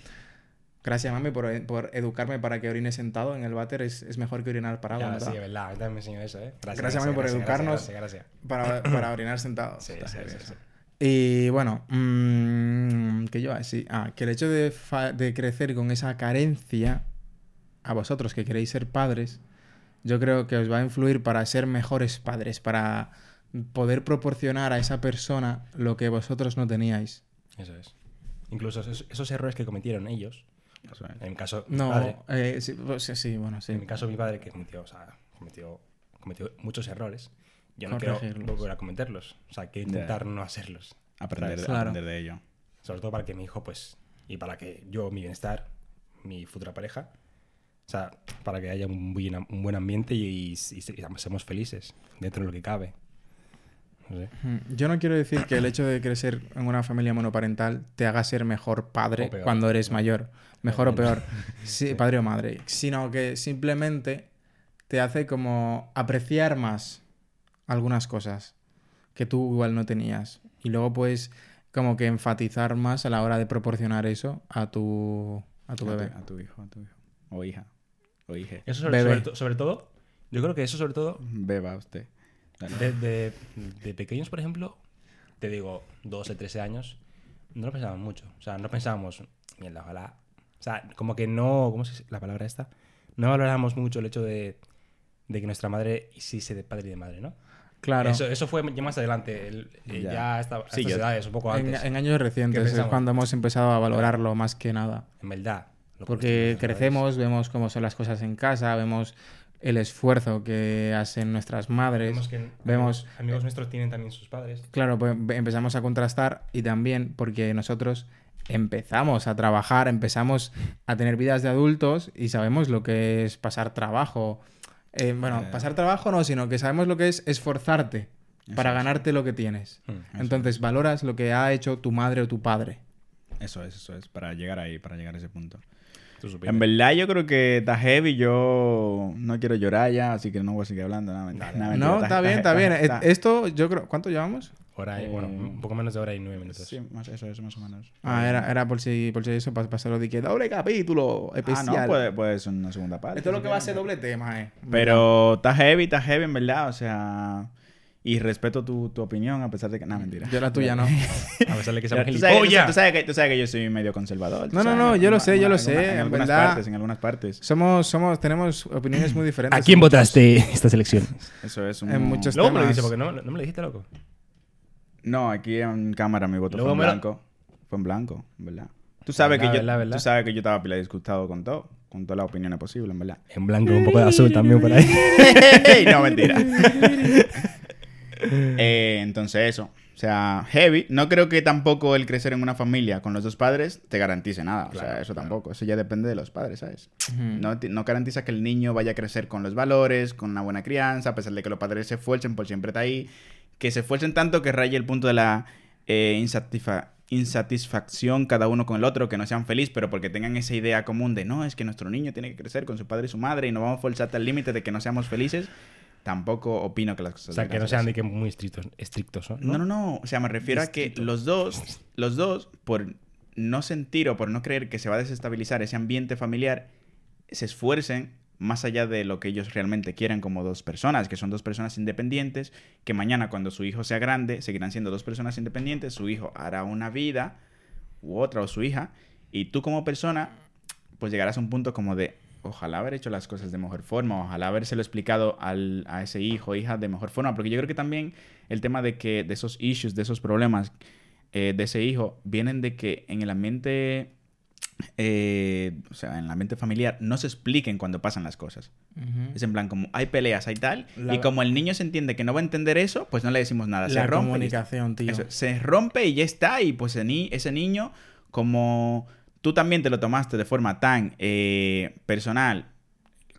Gracias, mami, por, por educarme para que orine sentado en el váter. Es, es mejor que orinar parado, Ya, ¿verdad? sí, verdad, a mí también me enseñó eso, ¿eh? Gracias, mami, por educarnos. Gracias, gracias. Para, para orinar sentado. Sí, sí, sí, sí. Y bueno, mm, que yo así. Ah, que el hecho de, de crecer con esa carencia, a vosotros que queréis ser padres, yo creo que os va a influir para ser mejores padres, para poder proporcionar a esa persona lo que vosotros no teníais. Eso es. Incluso esos, esos errores que cometieron ellos, Eso es. en mi caso, mi No, padre, eh, sí, pues, sí, bueno, sí. en mi caso mi padre que cometió, o sea, cometió, cometió muchos errores, yo no quiero volver a cometerlos, o sea, Ya. intentar no hacerlos, Aprender, Claro. aprender de ello. sobre todo para que mi hijo, pues, y para que yo, mi bienestar, mi futura pareja, o sea, para que haya un un buen ambiente y, y, y seamos felices dentro de lo que cabe. No sé. Mm, Yo no quiero decir que el hecho de crecer en una familia monoparental te haga ser mejor padre peor. cuando eres mayor. Mejor o peor. Sí, padre o madre. Sino que simplemente te hace como apreciar más algunas cosas que tú igual no tenías. y luego puedes como que enfatizar más a la hora de proporcionar eso a tu, a tu A bebé. tu, a tu hijo, a tu hijo. O hija. O hija. Eso sobre, sobre to- sobre todo, yo creo que eso sobre todo, Beba usted. De, de- de pequeños, por ejemplo, te digo, 12, 13 años, no lo pensábamos mucho. O sea, no pensábamos, mierda, ojalá. O sea, como que no, ¿cómo es la palabra esta? No valorábamos mucho el hecho de, de que nuestra madre hiciese de padre y de madre, ¿no? Claro. Eso, eso fue ya más adelante. el- eh, Ya. ya hasta, a Sí, estas yo- edades, un poco antes. en años recientes es cuando hemos empezado a valorarlo más que nada. En verdad. Lo Porque crecemos, vemos cómo son las cosas en casa, vemos el esfuerzo que hacen nuestras madres. Vemos que vemos- amigos, amigos nuestros tienen también sus padres. Claro, pues ve- empezamos a contrastar y también porque nosotros empezamos a trabajar, empezamos a tener vidas de adultos y sabemos lo que es pasar trabajo. Eh, bueno, Eh. pasar trabajo no, sino que sabemos lo que es esforzarte para es. ganarte lo que tienes. Mm. Entonces valoras lo que ha hecho tu madre o tu padre. Eso es, eso es. Para llegar ahí, para llegar a ese punto. En verdad, yo creo que está heavy. Yo no quiero llorar ya, así que no voy a seguir hablando. No, mentira, no, mentira, no, está bien, está bien. está- Eh, Esto, yo creo, ¿cuánto llevamos? Hora y, Eh, bueno, un poco menos de hora y nueve minutos. Sí, más, eso es, más o menos. Ah, era, era por si, por si eso, para pasarlo de que doble capítulo Ah, especial. no, puede, puede ser una segunda parte. Esto es lo que va a ser doble tema, eh. Pero está heavy, está heavy, en verdad. O sea, y respeto tu, tu opinión, a pesar de que. No, mentira. Yo la tuya no. A pesar de que Tú seamos sabes, sabes, tú sabes que, tú sabes que yo soy medio conservador. No, no, no, yo lo sé, yo lo sé, En, en algunas verdad. partes, en algunas partes. Somos, somos, tenemos opiniones muy diferentes. ¿A quién votaste esta selección? Eso es un... En muchos Luego me lo dice, porque no, no me lo dijiste, loco. No, aquí en cámara mi voto Luego fue en lo- blanco. Fue en blanco, en verdad. Tú sabes, Verdad, que yo, verdad, verdad. tú sabes que yo estaba pila disgustado con todo. Con todas las opiniones posibles, en verdad. En blanco, un poco de azul también por ahí. no, mentira. Eh, entonces eso. O sea, heavy. No creo que tampoco el crecer en una familia con los dos padres te garantice nada. o sea, eso claro. tampoco. Eso ya depende de los padres, ¿sabes? No, no garantiza que el niño vaya a crecer con los valores, con una buena crianza, a pesar de que los padres se esfuercen por siempre estar ahí. Que se esfuercen tanto que raye el punto de la eh, insatisfa- insatisfacción cada uno con el otro, que no sean felices, pero porque tengan esa idea común de no, es que nuestro niño tiene que crecer con su padre y su madre y no vamos a forzar hasta el límite de que no seamos felices. Tampoco opino que las cosas O sea, que no sean de que muy estrictos, estrictos ¿no? No, no, no. O sea, me refiero a que los dos, los dos, por no sentir o por no creer que se va a desestabilizar ese ambiente familiar, se esfuercen más allá de lo que ellos realmente quieren como dos personas, que son dos personas independientes, que mañana cuando su hijo sea grande seguirán siendo dos personas independientes, su hijo hará una vida u otra o su hija, y tú como persona, pues llegarás a un punto como de, ojalá haber hecho las cosas de mejor forma, ojalá habérselo explicado al, a ese hijo o hija de mejor forma, porque yo creo que también el tema de que de esos issues, de esos problemas eh, de ese hijo, vienen de que en el ambiente, eh, o sea, en el ambiente familiar, no se expliquen cuando pasan las cosas. Es en plan, como hay peleas, hay tal, La- y como el niño se entiende que no va a entender eso, pues no le decimos nada. Se La rompe. y- comunicación, tío. eso, se rompe y ya está. Y pues ese niño, como tú también te lo tomaste de forma tan eh, personal,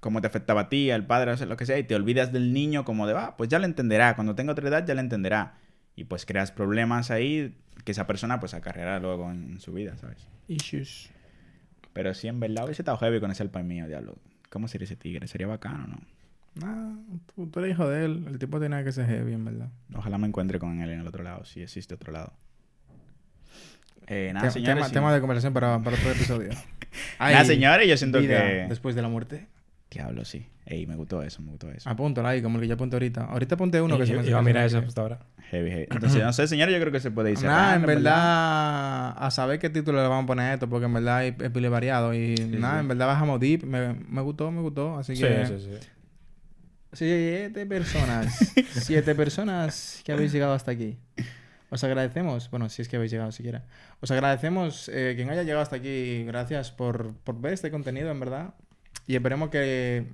como te afectaba a ti, al padre, lo que sea, y te olvidas del niño como de, va, pues ya lo entenderá. Cuando tenga otra edad ya lo entenderá. Y pues creas problemas ahí que esa persona pues acarreará luego en su vida, ¿sabes? Issues. Pero sí, en verdad hubiese estado heavy con ese alpa mío, diablo. ¿Cómo sería ese tigre? ¿Sería bacano no? Nah, tú, tú eres hijo de él. El tipo tenía que ser heavy, en verdad. Ojalá me encuentre con él en el otro lado, si existe otro lado. Eh, nada, señores. tema, sí. tema de conversación para, para otro episodio. Nada, Ay, señores, yo siento vida que... Después de la muerte. Diablo, sí. Ey, me gustó eso, me gustó eso. Apúntalo ahí, como el que yo apunté ahorita. Ahorita apunté uno que se me Iba a mirar eso hasta ahora. Heavy, heavy. Entonces, no sé, señores, yo creo que se puede ir Nada, en verdad, a saber qué título le vamos a poner a esto, porque en verdad hay es pile variado. Y nada, sí. en verdad bajamos deep. Me, me gustó, me gustó. Así Sí, que. sí, sí. Siete personas. siete personas que habéis llegado hasta aquí. Os agradecemos. Bueno, si es que habéis llegado siquiera. Os agradecemos eh, quien haya llegado hasta aquí. Gracias por, por ver este contenido, en verdad. Y esperemos que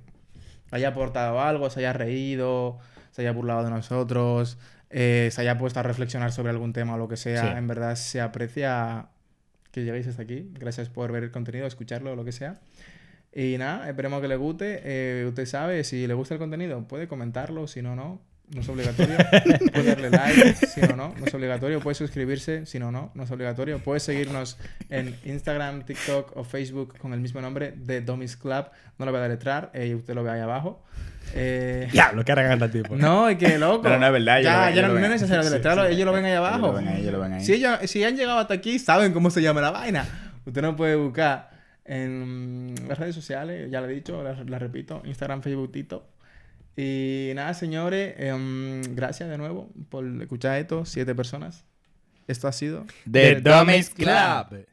haya aportado algo, se haya reído, se haya burlado de nosotros, eh, se haya puesto a reflexionar sobre algún tema o lo que sea. Sí. En verdad se aprecia que lleguéis hasta aquí. Gracias por ver el contenido, escucharlo o lo que sea. Y nada, esperemos que le guste. Eh, usted sabe, si le gusta el contenido, puede comentarlo, si no, no. No es obligatorio. Puede darle like, si no, no, no es obligatorio. Puede suscribirse, si no, no, no es obligatorio. Puede seguirnos en Instagram, TikTok o Facebook con el mismo nombre de Domis Club. No lo voy a deletrar, eh, usted lo ve ahí abajo. Eh, Diablo, que arrogante tipo. no, es que loco. Pero no es verdad, lo Ya, ya no, lo es necesario Sí, deletrarlo, sí, ellos lo ven ahí abajo. Ellos lo ven ahí, ellos lo ven ahí. Si, ellos, si han llegado hasta aquí, saben cómo se llama la vaina. Usted no puede buscar en las redes sociales, ya lo he dicho, la, la repito, Instagram, Facebook, Tito. Y nada, señores, em, gracias de nuevo por escuchar esto, siete personas. Esto ha sido The Dummies Club.